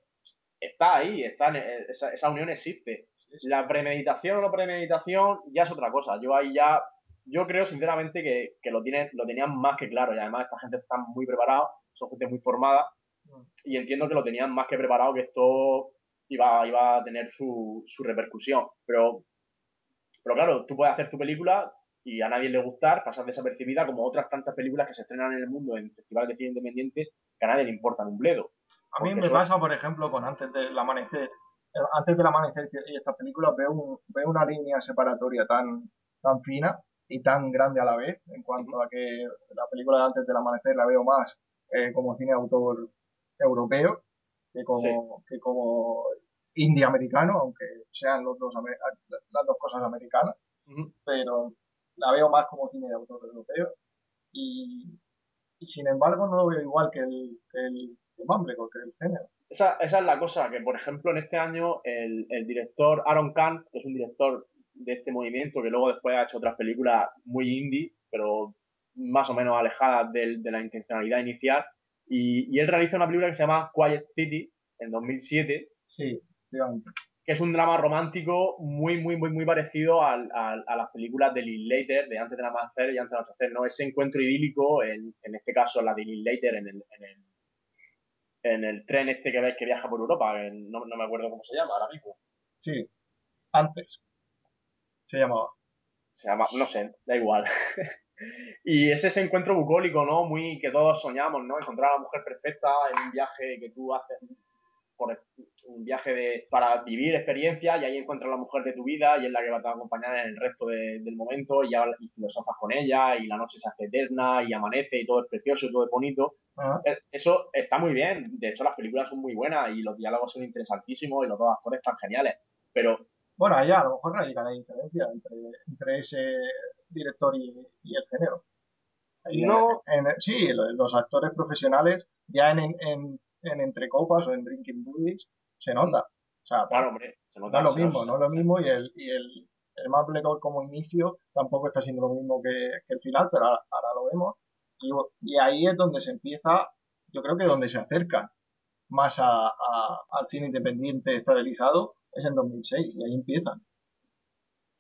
está ahí, está, esa, esa unión existe. La premeditación o no premeditación ya es otra cosa. Yo ahí ya yo creo sinceramente que, que lo, tienen, lo tenían más que claro y además esta gente está muy preparada, son gente muy formada y entiendo que lo tenían más que preparado que esto iba, iba a tener su, su repercusión. Pero, pero claro, tú puedes hacer tu película y a nadie le gustar, pasar desapercibida como otras tantas películas que se estrenan en el mundo en festivales de cine independiente que a nadie le importan un bledo. A mí me pasa, por ejemplo, con Antes del Amanecer. Antes del Amanecer y estas películas veo, veo una línea separatoria tan, tan fina y tan grande a la vez, en cuanto a que la película de Antes del Amanecer la veo más eh, como cine autor europeo que como, que como indie americano, aunque sean los dos, las dos cosas americanas, pero la veo más como cine de autor europeo y, y sin embargo no lo veo igual que el, que el, que el género. Esa, esa, es la cosa, que por ejemplo en este año el, el director Aaron Kahn, que es un director de este movimiento, que luego después ha hecho otras películas muy indie, pero más o menos alejadas de, de la intencionalidad inicial. Y, y, él realiza una película que se llama Quiet City en 2007. Sí, que es un drama romántico muy, muy, muy, muy parecido a las películas de Later, de Antes de la Amanecer y Antes de Anochecer, ¿no? Ese encuentro idílico, en, en este caso la de Later en el, en el, en el tren este que ves que viaja por Europa, no, no me acuerdo cómo se llama ahora mismo. Sí, antes se llamaba. Se llama, no sé, da igual. y es ese encuentro bucólico, ¿no? Muy que todos soñamos, ¿no? Encontrar a la mujer perfecta en un viaje que tú haces por un viaje de, para vivir experiencia y ahí encuentras la mujer de tu vida y es la que va a acompañar en el resto del momento y, y filosofas con ella y la noche se hace eterna y amanece y todo es precioso y todo es bonito. Eh, eso está muy bien. De hecho, las películas son muy buenas y los diálogos son interesantísimos y los dos actores están geniales. Pero bueno, allá a lo mejor radica la diferencia entre, entre ese director y, el género. no. sí, los actores profesionales ya en, en, en Entre Copas o en Drinking Buddies se nota. O sea, claro, hombre, se nota. No es lo mismo, no es lo mismo y el, y el, el Maple como inicio tampoco está siendo lo mismo que, el final, pero ahora, lo vemos. Y, y, ahí es donde se empieza, yo creo que donde se acerca más a, al cine independiente estabilizado es en 2006 y ahí empiezan.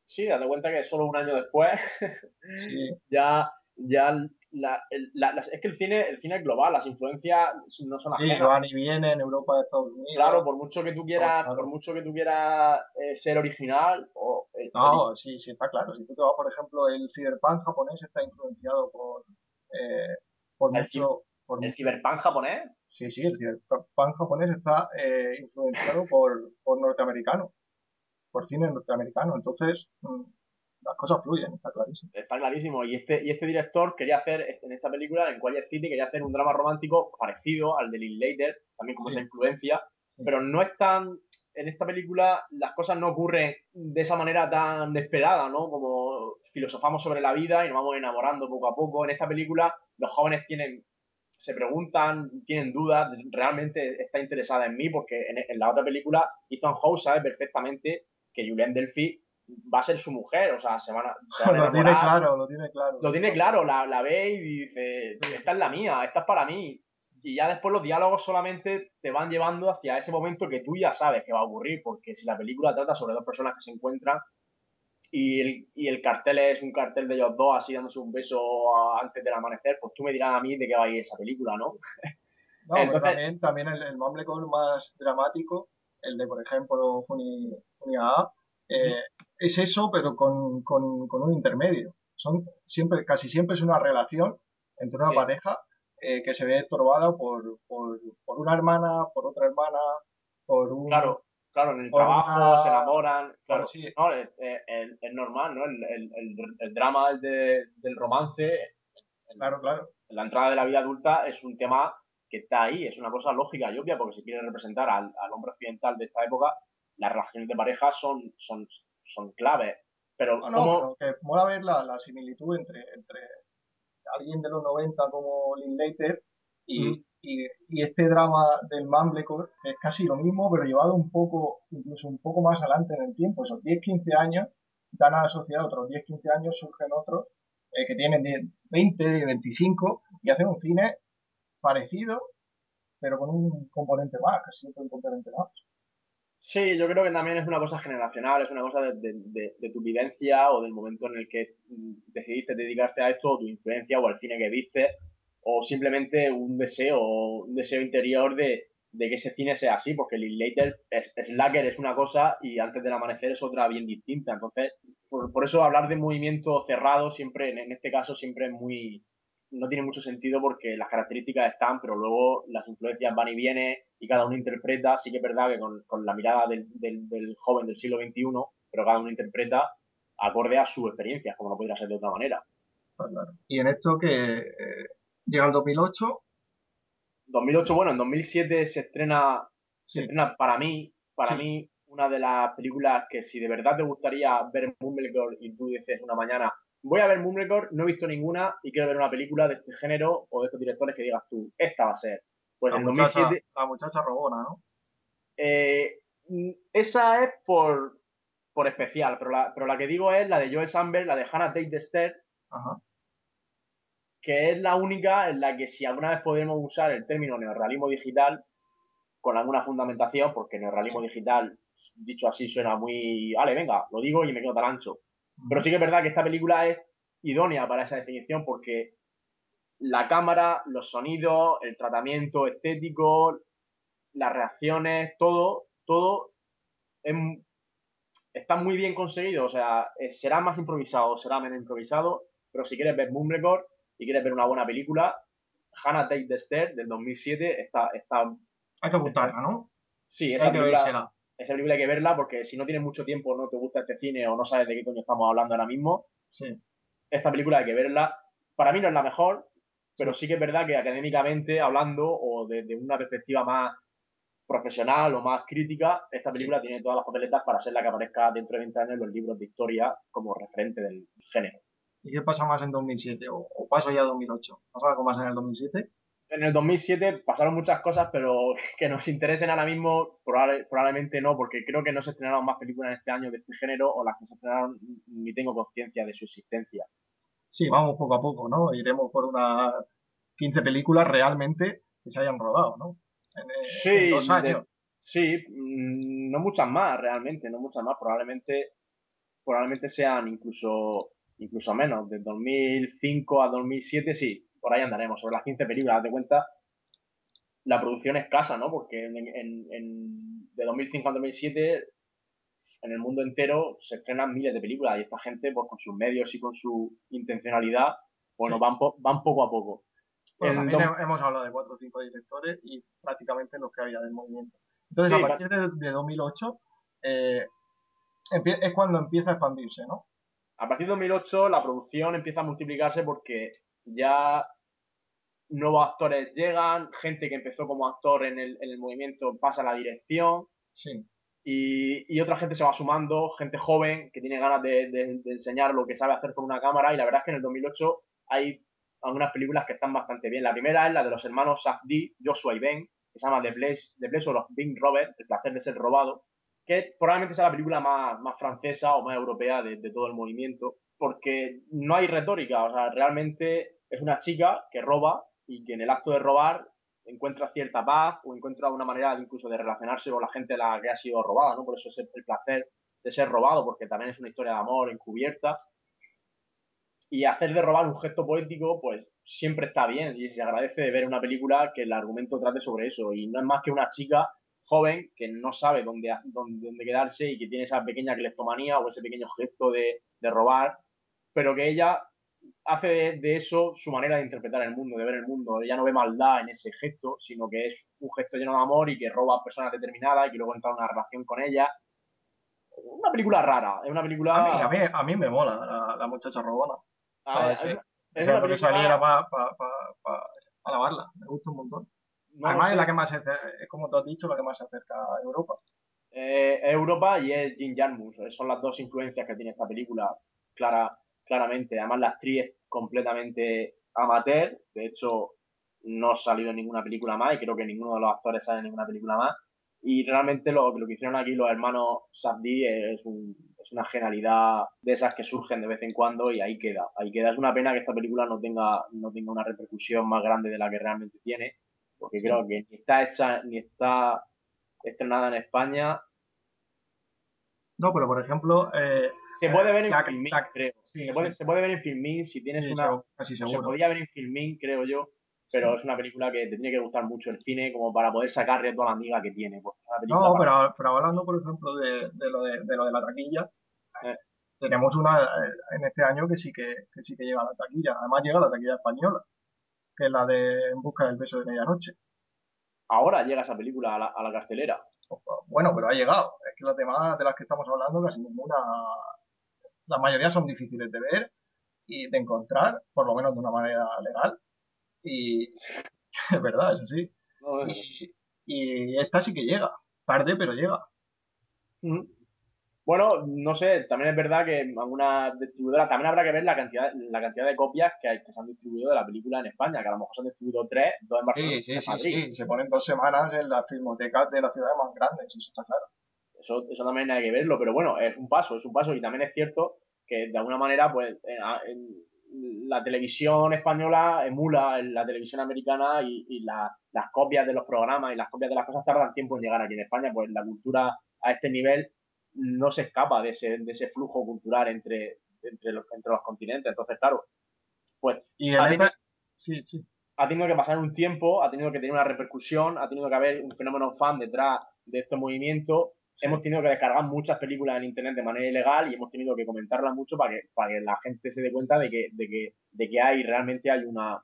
Sí, date cuenta que solo un año después ya, ya la, es que el cine, el cine es global, las influencias no son ajenas. Sí, van y vienen en Europa, Estados Unidos. Claro, por mucho que tú quieras, por mucho que tú quieras eh, ser original o eh, No, sí, sí, está claro. Si tú te vas, por ejemplo, el cyberpunk japonés está influenciado por, eh, por mucho... Por ¿El cyberpunk japonés? Sí, sí, el cyberpunk japonés está eh, influenciado por, por norteamericano, por cine norteamericano. Entonces, mm, las cosas fluyen, está clarísimo. Está clarísimo. Y este, y este director quería hacer, en esta película, en Quiet City, quería hacer un drama romántico parecido al de Linklater, también como esa influencia, pero no es tan... En esta película las cosas no ocurren de esa manera tan desesperada, ¿no? Como filosofamos sobre la vida y nos vamos enamorando poco a poco. En esta película los jóvenes tienen se preguntan, tienen dudas, realmente está interesada en mí, porque en, la otra película Ethan Hawke sabe perfectamente que Julian Delphi va a ser su mujer, o sea, se van a... lo tiene claro, lo tiene claro. Lo tiene claro, la, la ve y dice, esta es la mía, esta es para mí. Y ya después los diálogos solamente te van llevando hacia ese momento que tú ya sabes que va a ocurrir, porque si la película trata sobre dos personas que se encuentran y el, y el cartel es un cartel de ellos dos así dándose un beso antes del amanecer, pues tú me dirás a mí de qué va a ir esa película, ¿no? No, pero también, también el, el más dramático, el de, por ejemplo, Funia A, eh, es eso, pero con, con, con, un intermedio. Son siempre, casi siempre es una relación entre una pareja eh, que se ve estorbada por, por, por, una hermana, por otra hermana, por un... Claro, claro, en el trabajo una- se enamoran, claro, sí. no, es, es- normal, ¿no? El, el- el- drama de- del romance, Claro, claro. la entrada de la vida adulta es un tema que está ahí, es una cosa lógica y obvia, porque si quiere representar al, al hombre occidental de esta época, las relaciones de pareja son, son, son claves. Pero No, no, ¿cómo- pero que mola ver la, la similitud entre, entre alguien de los 90 como Linklater y, Mm. y, y este drama del Mumblecore, que es casi lo mismo, pero llevado un poco, incluso un poco más adelante en el tiempo. Esos 10-15 años dan a la sociedad otros 10-15 años, surgen otros eh, que tienen 10, 20, 25 y hacen un cine parecido, pero con un componente más, casi un componente más. Sí, yo creo que también es una cosa generacional, es una cosa de, de- de- tu vivencia o del momento en el que mm, decidiste dedicarte a esto, o tu influencia o al cine que viste, o simplemente un deseo, un deseo interior de, que ese cine sea así, porque Linklater es, Slacker es una cosa y antes del amanecer es otra bien distinta. Entonces, por, por eso hablar de movimiento cerrado siempre, en, en este caso, siempre es muy, no tiene mucho sentido porque las características están, pero luego las influencias van y vienen y cada uno interpreta. Sí que es verdad que con, con la mirada del, del, del joven del siglo XXI, pero cada uno interpreta acorde a sus experiencias, como no podría ser de otra manera. Claro. Y en esto que eh, llega el 2008, 2008, bueno, en 2007 se estrena, se estrena para mí, para Sí. mí, una de las películas que si de verdad te gustaría ver Mumblecore y tú dices una mañana, voy a ver Mumblecore, no he visto ninguna y quiero ver una película de este género o de estos directores que digas tú, esta va a ser. Pues la en muchacha, 2007, la muchacha robona, ¿no? eh, esa es por, por especial, pero la, pero la que digo es la de Joel Samberg, la de Hannah Tate de Stern, Ajá. que es la única en la que si alguna vez podemos usar el término neorrealismo digital con alguna fundamentación, porque neorrealismo digital, dicho así, suena muy, vale, venga, lo digo y me quedo tan ancho. Pero sí que es verdad que esta película es idónea para esa definición porque la cámara, los sonidos, el tratamiento estético, las reacciones, todo, todo es, está muy bien conseguido. O sea, eh, será más improvisado, será menos improvisado, pero si quieres ver Mumblecore y quieres ver una buena película, Hannah Take the Stair del 2007 está, está Hay que apuntarla, ¿no? sí, esa Hay que película. Esa película hay que verla porque si no tienes mucho tiempo, no te gusta este cine o no sabes de qué coño estamos hablando ahora mismo, Sí. esta película hay que verla. Para mí no es la mejor, pero sí que es verdad que académicamente hablando o desde una perspectiva más profesional o más crítica, esta película tiene todas las papeletas para ser la que aparezca dentro de 20 años en los libros de historia como referente del género. ¿Y qué pasa más en 2007? ¿O, o paso ya a 2008? ¿Pasa algo más en el 2007? En el 2007 pasaron muchas cosas, pero que nos interesen ahora mismo probable- probablemente no, porque creo que no se estrenaron más películas en este año de este género o las que se estrenaron ni tengo conciencia de su existencia. Sí, vamos poco a poco, ¿no? Iremos por unas 15 películas realmente que se hayan rodado, ¿no? En, eh, Sí, en dos de- años. sí, mm, no muchas más realmente, no muchas más, probablemente, probablemente sean incluso, incluso menos, de 2005 a 2007 sí, por ahí andaremos, sobre las 15 películas, de cuenta, la producción es escasa, ¿no? Porque en, en- en- de 2005 a 2007 en el mundo entero se estrenan miles de películas y esta gente, pues con sus medios y con su intencionalidad, bueno, Sí. van, po- van poco a poco. Bueno, también hemos hablado de cuatro o cinco directores y prácticamente los que había del movimiento. Entonces, Sí, a partir de, de 2008 eh, es cuando empieza a expandirse, ¿no? A partir de 2008 la producción empieza a multiplicarse porque ya nuevos actores llegan, gente que empezó como actor en el, en el movimiento pasa a la dirección Sí. y, y otra gente se va sumando, gente joven que tiene ganas de, de- de enseñar lo que sabe hacer con una cámara y la verdad es que en el 2008 hay algunas películas que están bastante bien. La primera es la de los hermanos Safdie, Joshua y Ben, que se llama The Place, The Place of Being Robert, El placer de ser robado, que probablemente sea la película más, más francesa o más europea de, de todo el movimiento, porque no hay retórica, o sea, realmente es una chica que roba y que en el acto de robar encuentra cierta paz o encuentra una manera incluso de relacionarse con la gente a la que ha sido robada, ¿no? Por eso es el, placer de ser robado, porque también es una historia de amor encubierta. Y hacer de robar un gesto poético, pues siempre está bien y se agradece de ver una película que el argumento trate sobre eso. Y no es más que una chica joven que no sabe dónde, dónde, dónde quedarse y que tiene esa pequeña cleptomanía o ese pequeño gesto de robar, pero que ella hace de, eso su manera de interpretar el mundo, de ver el mundo. Ella no ve maldad en ese gesto, sino que es un gesto lleno de amor y que roba a personas determinadas y que luego entra en una relación con ella. Una película rara, es una película... A mí, a mí, me mola la, muchacha robona. Ah, es, es, una película... saliera para pa, pa, alabarla, me gusta un montón. Además es la que más, es como tú has dicho, la que más se acerca a Europa. Eh, es Europa y es Jim Jarmusch, son las dos influencias que tiene esta película, clara, claramente. Además la actriz es completamente amateur, de hecho no ha salido en ninguna película más y creo que ninguno de los actores sale en ninguna película más. Y realmente lo, lo que hicieron aquí los hermanos Sabdi es, es una genialidad de esas que surgen de vez en cuando y ahí queda. Ahí queda. Es una pena que esta película no tenga, no tenga una repercusión más grande de la que realmente tiene, porque creo que ni está hecha, ni está estrenada en España. No, pero por ejemplo. Eh, se puede ver en Filmin, creo. se, puede, se, puede, ver en Filmin si tienes una. Casi se podría ver en Filmin, creo yo pero es una película que te tiene que gustar mucho el cine como para poder sacarle toda la amiga que tiene. Pues, no, pero, pero, hablando, por ejemplo, de, de, lo, de, de lo de la taquilla, eh. tenemos una eh, en este año que sí que, que, sí que llega a la taquilla. Además llega a la taquilla española, que es la de En busca del beso de medianoche. Ahora llega esa película a la, a la cartelera. Bueno, pero ha llegado. Es que las demás de las que estamos hablando, casi ninguna, la mayoría son difíciles de ver y de encontrar, por lo menos de una manera legal y es verdad, es así. y, y, esta sí que llega. Tarde, pero llega. Bueno, no sé, también es verdad que algunas distribuidoras, también habrá que ver la cantidad, la cantidad de copias que, hay, que se han distribuido de la película en España, que a lo mejor se han distribuido tres, dos en Barcelona. Sí, sí, sí, sí, se ponen dos semanas en las filmotecas de las ciudades más grandes, eso está claro. Eso, eso también hay que verlo, pero bueno, es un paso, es un paso, y también es cierto que de alguna manera, pues, en, la televisión española emula la televisión americana y, las copias de los programas y las copias de las cosas tardan tiempo en llegar aquí en España, pues la cultura a este nivel no se escapa de ese, de ese flujo cultural entre, entre, los, entre los continentes. Entonces, claro, pues y ha, tenido, sí, sí. ha tenido que pasar un tiempo, ha tenido que tener una repercusión, ha tenido que haber un fenómeno fan detrás de este movimiento hemos tenido que descargar muchas películas en internet de manera ilegal y hemos tenido que comentarlas mucho para que, para que la gente se dé cuenta de que, de que, de que hay realmente hay una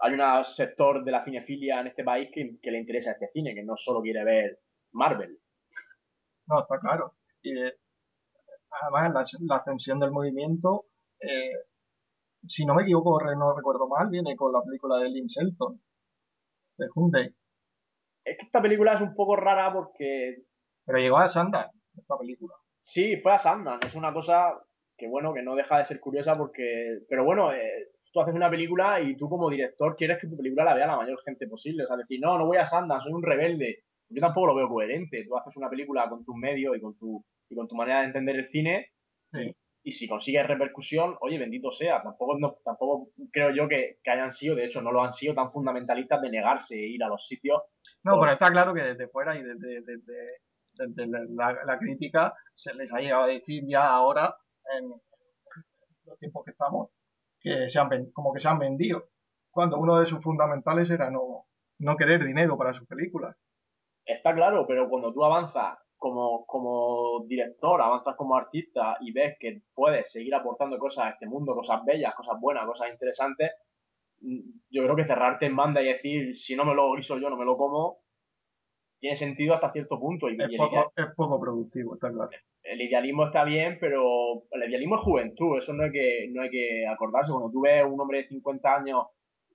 hay un sector de la cinefilia en este país que, le interesa este cine, que no solo quiere ver Marvel. No, está claro. Y, eh, además, la, ascensión del movimiento, eh, si no me equivoco, no recuerdo mal, viene con la película de Lynn Shelton, de Hyundai. Es que esta película es un poco rara porque pero llegó a Sundance, esta película. Sí, fue a Sundance. Es una cosa que, bueno, que no deja de ser curiosa porque... Pero bueno, eh, tú haces una película y tú como director quieres que tu película la vea la mayor gente posible. O sea, decir, no, no voy a Sundance, soy un rebelde. Yo tampoco lo veo coherente. Tú haces una película con tus medios y con tu, y con tu manera de entender el cine y, si consigues repercusión, oye, bendito sea. Tampoco, no, tampoco creo yo que, hayan sido, de hecho no lo han sido, tan fundamentalistas de negarse a ir a los sitios. No, pero está claro que desde fuera y desde, desde la, crítica se les ha llegado a decir ya ahora, en los tiempos que estamos, que se han, como que se han vendido, cuando uno de sus fundamentales era no, no querer dinero para sus películas. Está claro, pero cuando tú avanzas como, como director, avanzas como artista y ves que puedes seguir aportando cosas a este mundo, cosas bellas, cosas buenas, cosas interesantes, mm, yo creo que cerrarte en banda y decir, si no me lo hizo yo, no me lo como, tiene sentido hasta cierto punto. Y es, poco, es poco productivo, está claro. El idealismo está bien, pero el idealismo es juventud, eso no hay que, no hay que acordarse. Cuando tú ves un hombre de 50 años,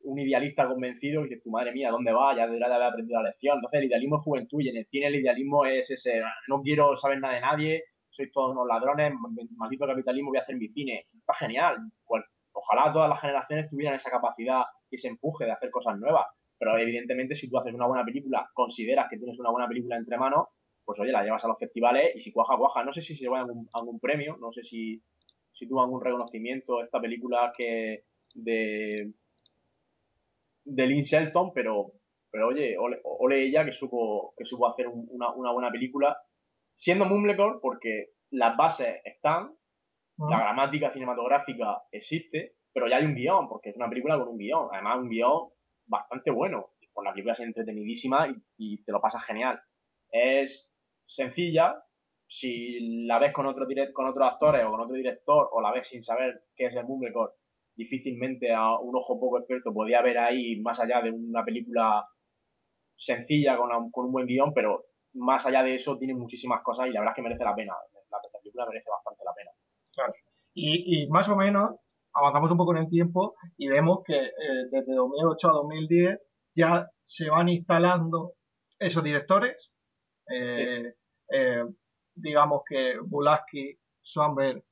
un idealista convencido, y dices, tu madre mía, ¿dónde va? Ya debería de haber aprendido la lección. Entonces el idealismo es juventud y en el cine el idealismo es ese, no quiero saber nada de nadie, sois todos unos ladrones, maldito capitalismo, voy a hacer mi cine. Está genial. Pues, ojalá todas las generaciones tuvieran esa capacidad y ese empuje de hacer cosas nuevas pero evidentemente, si tú haces una buena película, consideras que tienes una buena película entre manos, pues oye, la llevas a los festivales y si cuaja, cuaja. No sé si se lleva algún, algún premio, no sé si, si tuvo algún reconocimiento esta película que de, de Lynn Shelton, pero, pero oye, ole, ella que supo, que supo hacer una, una, buena película, siendo Mumblecore, porque las bases están, la gramática cinematográfica existe, pero ya hay un guion, porque es una película con un guion, además un guion bastante bueno. Por la película es entretenidísima y, te lo pasas genial. Es sencilla, si la ves con otro direct, con otros actores o con otro director o la ves sin saber qué es el Mumblecore, difícilmente a un ojo poco experto podía ver ahí más allá de una película sencilla con, con un buen guion, pero más allá de eso tiene muchísimas cosas y la verdad es que merece la pena. La película merece bastante la pena. Claro. Y, y más o menos avanzamos un poco en el tiempo y vemos que eh, desde 2008 a 2010 ya se van instalando esos directores. Eh, eh, digamos que Bulaski, Somber,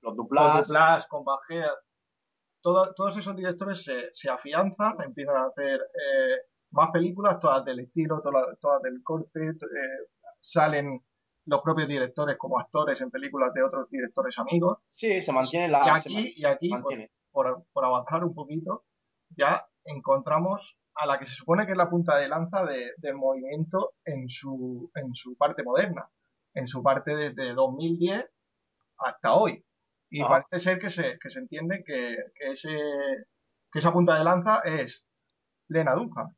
los Duplas, Duplas con todo, todos esos directores se, se, afianzan, empiezan a hacer más películas, todas del estilo, todas, todas del corte, salen los propios directores como actores en películas de otros directores amigos. Sí, se mantiene la... Y aquí, y aquí por, por, avanzar un poquito, ya encontramos a la que se supone que es la punta de lanza de, del movimiento en su, en su parte moderna, en su parte desde 2010 hasta hoy. Y parece ser que se, que se entiende que, que, ese, que esa punta de lanza es Lena Dunham.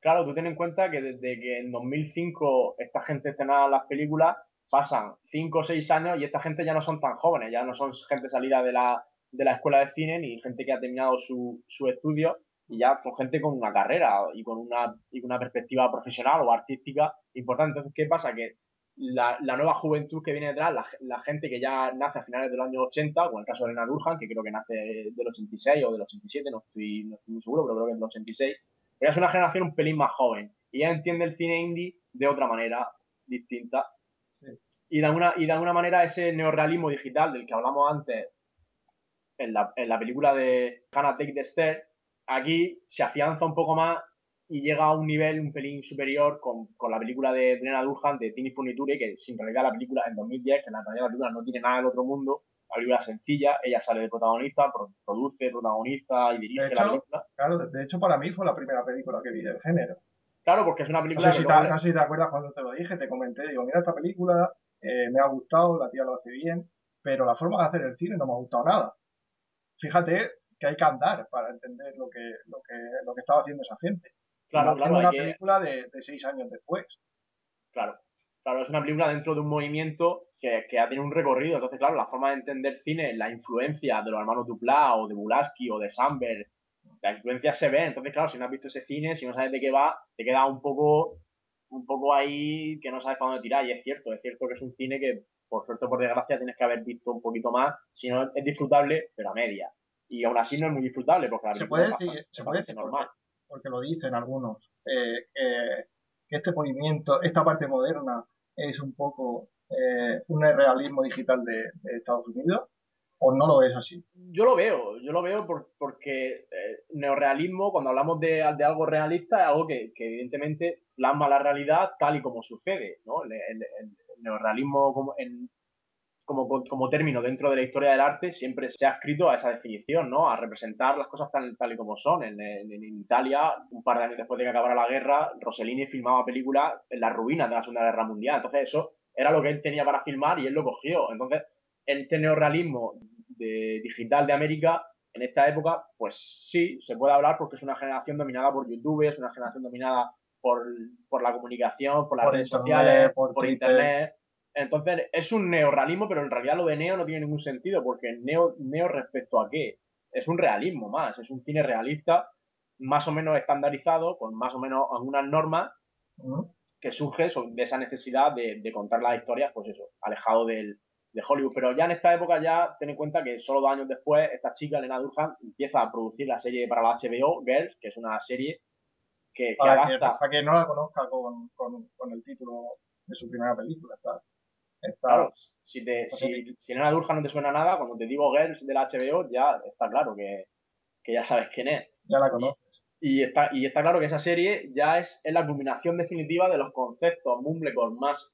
Claro, tú ten en cuenta que desde que en 2005 esta gente estrenaba las películas, pasan 5 o 6 años y esta gente ya no son tan jóvenes, ya no son gente salida de la, de la escuela de cine ni gente que ha terminado su, su estudio y ya son gente con una carrera y con una, y una perspectiva profesional o artística importante. Entonces, ¿qué pasa? Que la, la nueva juventud que viene detrás, la, la, gente que ya nace a finales de los años 80, o en el caso de Elena Durhan, que creo que nace del 86 o del 87, no estoy, no estoy muy seguro, pero creo que es del 86, ella es una generación un pelín más joven y ya entiende el cine indie de otra manera distinta. Y, de alguna, y de alguna manera ese neorrealismo digital del que hablamos antes en la, en la película de Hannah Take the Stair, aquí se afianza un poco más y llega a un nivel un pelín superior con, con la película de Elena Durhan de Tini Furniture, que sin realidad la película en 2010, que en la realidad la película no tiene nada del otro mundo, la película sencilla, ella sale de protagonista, produce, protagonista y dirige hecho, la película. Claro, de hecho para mí fue la primera película que vi del género. Claro, porque es una película... No sé, si te, no sé si te acuerdas cuando te lo dije, te comenté, digo, mira esta película, eh, me ha gustado, la tía lo hace bien, pero la forma de hacer el cine no me ha gustado nada. Fíjate que hay que andar para entender lo que, lo que, lo que estaba haciendo esa gente. Claro, claro. una que... película de, de seis años después. Claro, claro, es una película dentro de un movimiento que, que, ha tenido un recorrido. Entonces, claro, la forma de entender cine, la influencia de los hermanos Dupla o de Bulaski o de Samberg, la influencia se ve. Entonces, claro, si no has visto ese cine, si no sabes de qué va, te queda un poco, un poco ahí que no sabes para dónde tirar. Y es cierto, es cierto que es un cine que, por suerte o por desgracia, tienes que haber visto un poquito más. Si no, es disfrutable, pero a media. Y aún así no es muy disfrutable porque la se puede decir, se puede decir normal. Porque, porque, lo dicen algunos, eh, eh, que este movimiento, esta parte moderna, es un poco eh, un realismo digital de, Estados Unidos o no lo ves así? Yo lo veo, yo lo veo por, porque eh, neorealismo, cuando hablamos de, de, algo realista, es algo que, evidentemente plasma la realidad tal y como sucede, ¿no? El, el, el neorealismo como, en, como, como término dentro de la historia del arte siempre se ha escrito a esa definición, ¿no? A representar las cosas tal, tal y como son. En, en, en, Italia, un par de años después de que acabara la guerra, Rossellini filmaba películas en las ruinas de la Segunda Guerra Mundial. Entonces eso era lo que él tenía para filmar y él lo cogió. Entonces, este neorrealismo de, digital de América, en esta época, pues sí, se puede hablar porque es una generación dominada por YouTube, es una generación dominada por, por la comunicación, por las por redes internet, sociales, por, por internet. Entonces, es un neorrealismo, pero en realidad lo de neo no tiene ningún sentido, porque neo, neo respecto a qué? Es un realismo más, es un cine realista, más o menos estandarizado, con más o menos algunas normas, que surge de esa necesidad de, de, contar las historias, pues eso, alejado del, de Hollywood. Pero ya en esta época ya ten en cuenta que solo dos años después esta chica, Elena Durham, empieza a producir la serie para la HBO, Girls, que es una serie que, que para, adapta... que, para que no la conozca con, con, con, el título de su primera película, está... está claro, si, te, si, si Elena Durham no te suena nada, cuando te digo Girls de la HBO, ya está claro que, que ya sabes quién es. Ya la conoces. Y está, y está claro que esa serie ya es, es la culminación definitiva de los conceptos Mumblecon más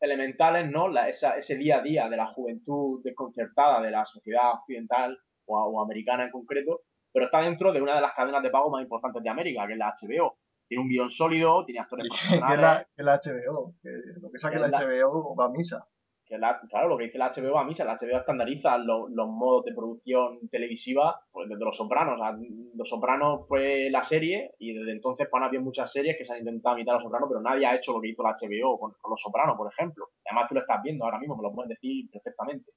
elementales, ¿no? La, esa, ese día a día de la juventud desconcertada de la sociedad occidental o, o, americana en concreto, pero está dentro de una de las cadenas de pago más importantes de América, que es la HBO. Tiene un guion sólido, tiene actores profesionales. Que la, que la HBO, que lo que saque la, la HBO va a misa que la, claro, lo que dice la HBO a mí, la HBO estandariza los, los modos de producción televisiva pues desde Los Sopranos. O sea, los Sopranos fue la serie y desde entonces pues, han habido muchas series que se han intentado imitar a Los Sopranos, pero nadie ha hecho lo que hizo la HBO con, con Los Sopranos, por ejemplo. Además tú lo estás viendo ahora mismo, me lo puedes decir perfectamente.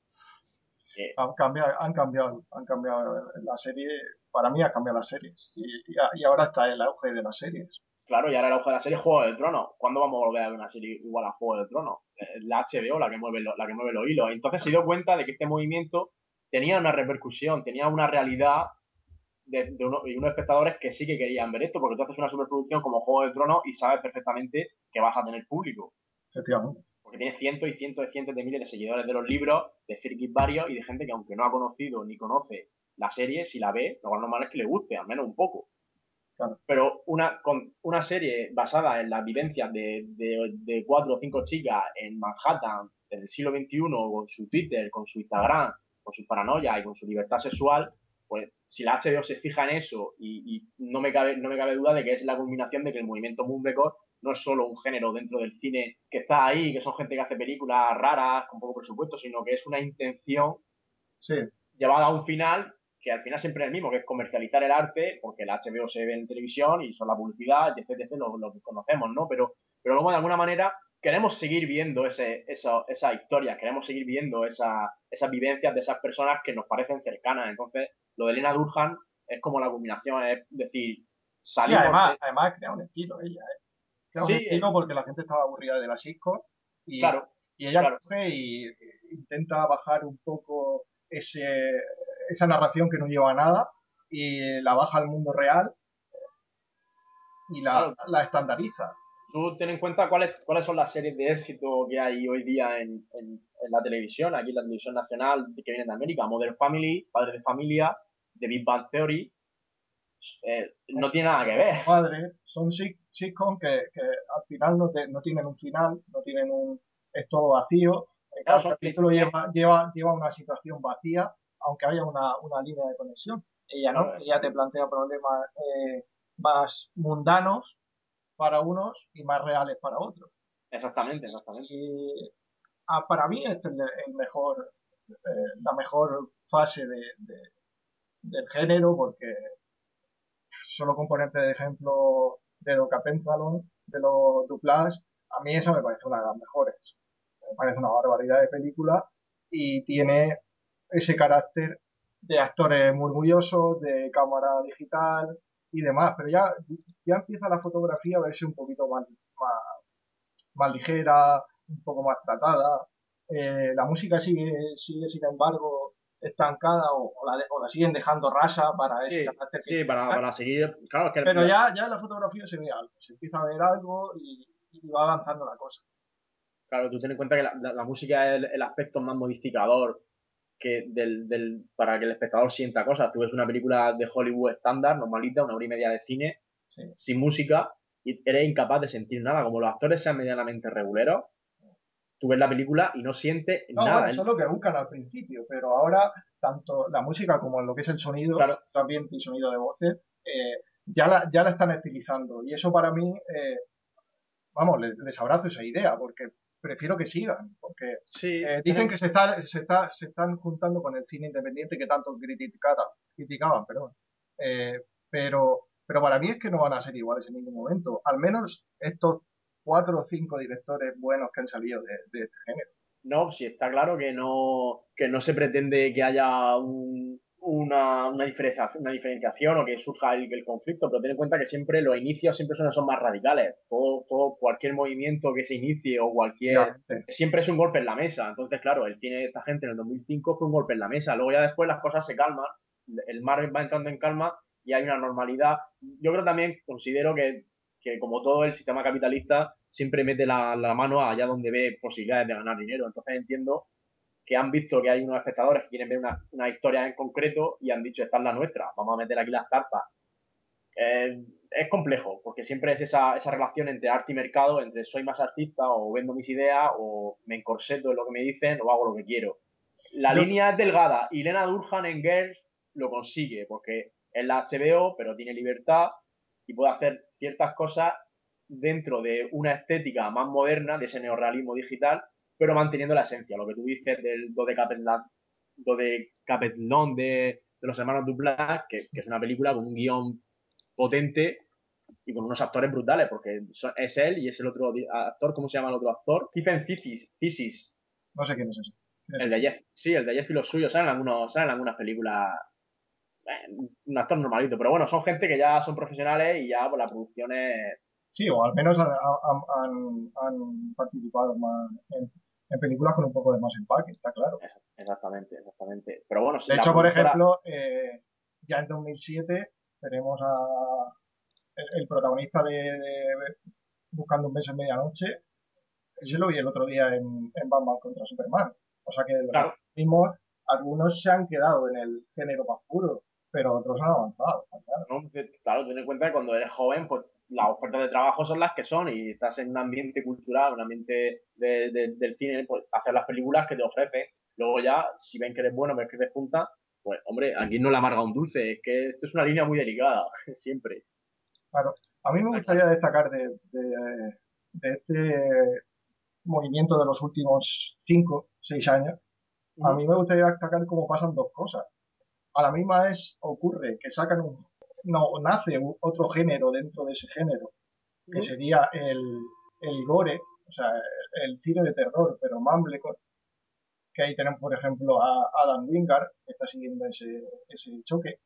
Han, cambiado, han, cambiado, han cambiado la serie, para mí ha cambiado las series. Y, y, ahora está el auge de las series. Claro, y ahora el auge de la serie Juego del Trono. ¿Cuándo vamos a volver a ver una serie igual a Juego del Trono? La HBO la que mueve, la que mueve los hilos. Entonces se dio cuenta de que este movimiento tenía una repercusión, tenía una realidad de, de uno, y unos espectadores que sí que querían ver esto, porque tú haces una superproducción como Juego del Trono y sabes perfectamente que vas a tener público. Efectivamente. Porque tiene cientos y cientos y cientos de miles de seguidores de los libros, de frikis varios y de gente que aunque no ha conocido ni conoce la serie, si la ve, lo más normal es que le guste, al menos un poco. Claro. Pero una, con una serie basada en las vivencias de, de, de cuatro o cinco chicas en Manhattan del siglo XXI, con su Twitter, con su Instagram, con su paranoia y con su libertad sexual, pues si la HBO se fija en eso y, y, no, me cabe, no me cabe duda de que es la combinación de que el movimiento Mumblecore no es solo un género dentro del cine que está ahí, que son gente que hace películas raras, con poco presupuesto, sino que es una intención sí. llevada a un final que al final siempre es el mismo, que es comercializar el arte, porque el HBO se ve en televisión y son la publicidad, etc, etc, lo, lo que conocemos, ¿no? Pero, pero luego de alguna manera queremos seguir viendo ese, esa, esa historia, queremos seguir viendo esa, esas vivencias de esas personas que nos parecen cercanas. Entonces, lo de Elena Durhan es como la combinación, es decir, salimos... Sí, además, de... además crea un estilo ella, ¿eh? Un sí, estilo porque la gente estaba aburrida de la Cisco y, claro, y ella claro. coge y intenta bajar un poco ese, esa narración que no lleva a nada y la baja al mundo real y la, Claro. la estandariza. Tú ten en cuenta cuáles, cuáles son las series de éxito que hay hoy día en, en, en la televisión, aquí en la televisión nacional que vienen de América. Modern Family, Padre de Familia, The Big Bang Theory. Eh, no tiene nada que ver. Madre, son sitcom que, que al final no, te- no tienen un final, no tienen un... es todo vacío. Cada Claro, capítulo lleva, lleva, lleva una situación vacía, aunque haya una, una línea de conexión. Ella no, Claro. ella te plantea problemas eh, más mundanos para unos y más reales para otros. Exactamente, exactamente. Y ah, para mí este es el, mejor, eh, la mejor fase de, de- del género porque solo con ponerte de ejemplo de Doca Pentalon, de los Duplas, a mí esa me parece una de las mejores. Me parece una barbaridad de película y tiene ese carácter de actores murmullosos, de cámara digital y demás, pero ya, ya empieza la fotografía a verse un poquito más, más, más ligera, un poco más tratada. Eh, la música sigue, sigue, sin embargo, estancada o, o la, de- o la siguen dejando rasa para ese Sí, carácter que sí, para, para seguir. Claro, es que pero ya, ya en la fotografía se ve algo, se empieza a ver algo y, y va avanzando la cosa. Claro, tú ten en cuenta que la, la- la música es el, el aspecto más modificador que del, del, para que el espectador sienta cosas. Tú ves una película de Hollywood estándar, normalita, una hora y media de cine, Sí. sin música, y eres incapaz de sentir nada. Como los actores sean medianamente reguleros, tú ves la película y no sientes No, nada. bueno, eso es lo que buscan al principio, pero ahora tanto la música como lo que es el sonido, Claro. también y sonido de voces, eh, ya, la, ya la están estilizando. Y eso para mí, eh, vamos, les, les abrazo esa idea, porque prefiero que sigan, porque Sí, eh, dicen que se, está, se, está, se están juntando con el cine independiente que tanto criticaban, criticaban perdón. Eh, pero, pero para mí es que no van a ser iguales en ningún momento. Al menos estos cuatro o cinco directores buenos que han salido de, de este género. No, sí está claro que no, que no se pretende que haya un, una, una, diferenciación, una diferenciación o que surja el, el conflicto, pero ten en cuenta que siempre los inicios siempre son, son más radicales. Todo, todo, cualquier movimiento que se inicie o cualquier... Siempre es un golpe en la mesa. Entonces, claro, el cine de esta gente en el 2005 fue un golpe en la mesa. Luego ya después las cosas se calman, el mar va entrando en calma y hay una normalidad. Yo creo también, considero que, que como todo el sistema capitalista, siempre mete la, la mano allá donde ve posibilidades de ganar dinero. Entonces entiendo que han visto que hay unos espectadores que quieren ver una, una historia en concreto y han dicho, esta es la nuestra, vamos a meter aquí las carpas. Eh, es complejo, porque siempre es esa, esa relación entre arte y mercado, entre soy más artista o vendo mis ideas o me encorseto en lo que me dicen o hago lo que quiero. La línea es delgada y Lena Durhan en Girls lo consigue, porque es la HBO, pero tiene libertad y puede hacer ciertas cosas dentro de una estética más moderna, de ese neorrealismo digital, pero manteniendo la esencia, lo que tú dices del Dodecapetlón de, de los hermanos Duplas, que, que es una película con un guion potente y con unos actores brutales, porque es él y es el otro actor, ¿cómo se llama el otro actor? Stephen Thesis, No sé quién es ese. El de Jeff, sí, el de Jeff y los suyos, salen algunos, salen algunas películas un actor normalito, pero bueno, son gente que ya son profesionales y ya pues la producción es... Sí, o al menos han, han, han participado más en, en, películas con un poco de más empaque, está claro. Exactamente, exactamente. Pero bueno, De hecho, por ejemplo, eh, ya en 2007 tenemos a el, protagonista de, Buscando un beso en medianoche, ese lo vi el otro día en, en Batman contra Superman. O sea que los mismos, algunos se han quedado en el género más puro, pero otros han avanzado. Claro, claro ten en cuenta que cuando eres joven, pues las ofertas de trabajo son las que son y estás en un ambiente cultural, un ambiente del cine, pues hacer las películas que te ofrecen. Luego ya, si ven que eres bueno, ven que te punta, pues hombre, aquí no le amarga un dulce, es que esto es una línea muy delicada, siempre. Claro, a mí me gustaría destacar de, de, este movimiento de los últimos 5, 6 años, a mí me gustaría destacar cómo pasan dos cosas. A la misma vez ocurre que sacan un, no, nace otro género dentro de ese género, que sería el, el gore, o sea, el, cine de terror, pero Mumblecore, que ahí tenemos, por ejemplo, a Adam Wingard, que está siguiendo ese, ese choque.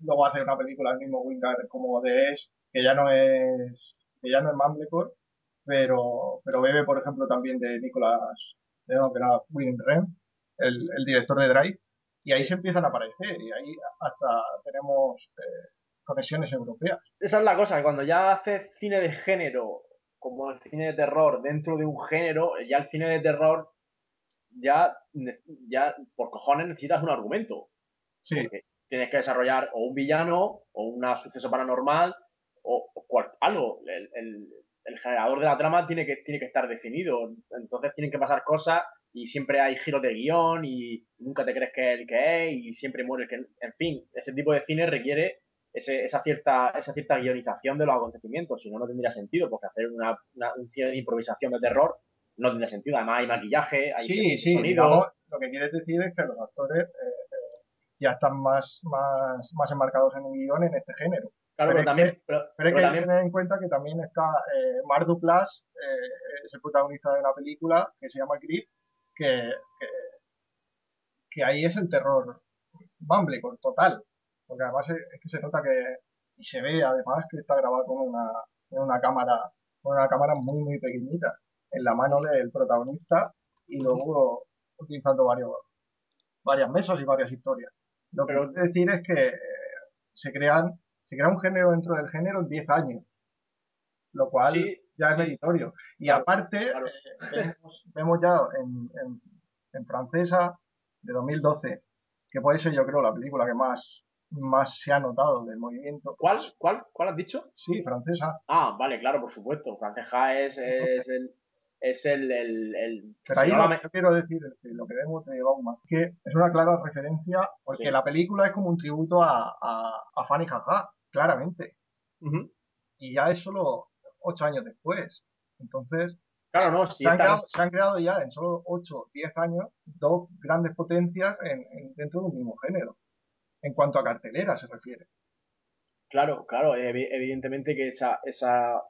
Luego hace una película el mismo Wingard como de Es, que ya no es, que ya no es Mumblecore, pero, pero bebe, por ejemplo, también de Nicolas, de no, que era William Ren, el, el, director de Drive, y ahí se empiezan a aparecer, y ahí hasta tenemos eh, conexiones europeas. Esa es la cosa, que cuando ya haces cine de género, como el cine de terror, dentro de un género, ya el cine de terror ya, ya por cojones necesitas un argumento. Sí. tienes que desarrollar o un villano, o un suceso paranormal, o, algo. El, el, el, generador de la trama tiene que, tiene que estar definido. Entonces tienen que pasar cosas y siempre hay giros de guion y nunca te crees que es el que es y siempre muere el que... En fin, ese tipo de cine requiere ese, esa, cierta, esa cierta guionización de los acontecimientos, si no, no tendría sentido, porque hacer una, un cine de improvisación de terror no tiene sentido. Además, hay maquillaje, hay sí, sí, Digamos, lo que quieres decir es que los actores eh, ya están más, más, más enmarcados en un guion en este género. Claro, pero, también. pero, hay que tener en cuenta que también está eh, Mark Duplass, eh, es el protagonista de una película que se llama Grip, que, que, que ahí es el terror Bumblecore total. Porque además es, que se nota que. Y se ve además que está grabado con una, con una cámara, con una cámara muy, muy pequeñita en la mano del protagonista y luego utilizando varios, varias mesas y varias historias. Lo que quiero decir es que eh, se crean, se crea un género dentro del género en 10 años, lo cual ya es meritorio. Y aparte, eh, vemos, vemos, ya en, en, en, francesa de 2012, que puede ser yo creo la película que más, más se ha notado del movimiento. ¿Cuál? ¿Cuál? ¿Cuál has dicho? Sí, francesa. Ah, vale, claro, por supuesto. Francesa es, es el es el... el, el Pero ahí lo que quiero decir es que lo que vemos de Bauman que es una clara referencia, porque la película es como un tributo a, a, a Fanny Jaja, claramente. Y ya es solo ocho años después. Entonces, claro, no, se, han creado, se, han creado, ya en solo ocho, diez años dos grandes potencias en, dentro de un mismo género, en cuanto a cartelera se refiere. Claro, claro, evidentemente que esa, esa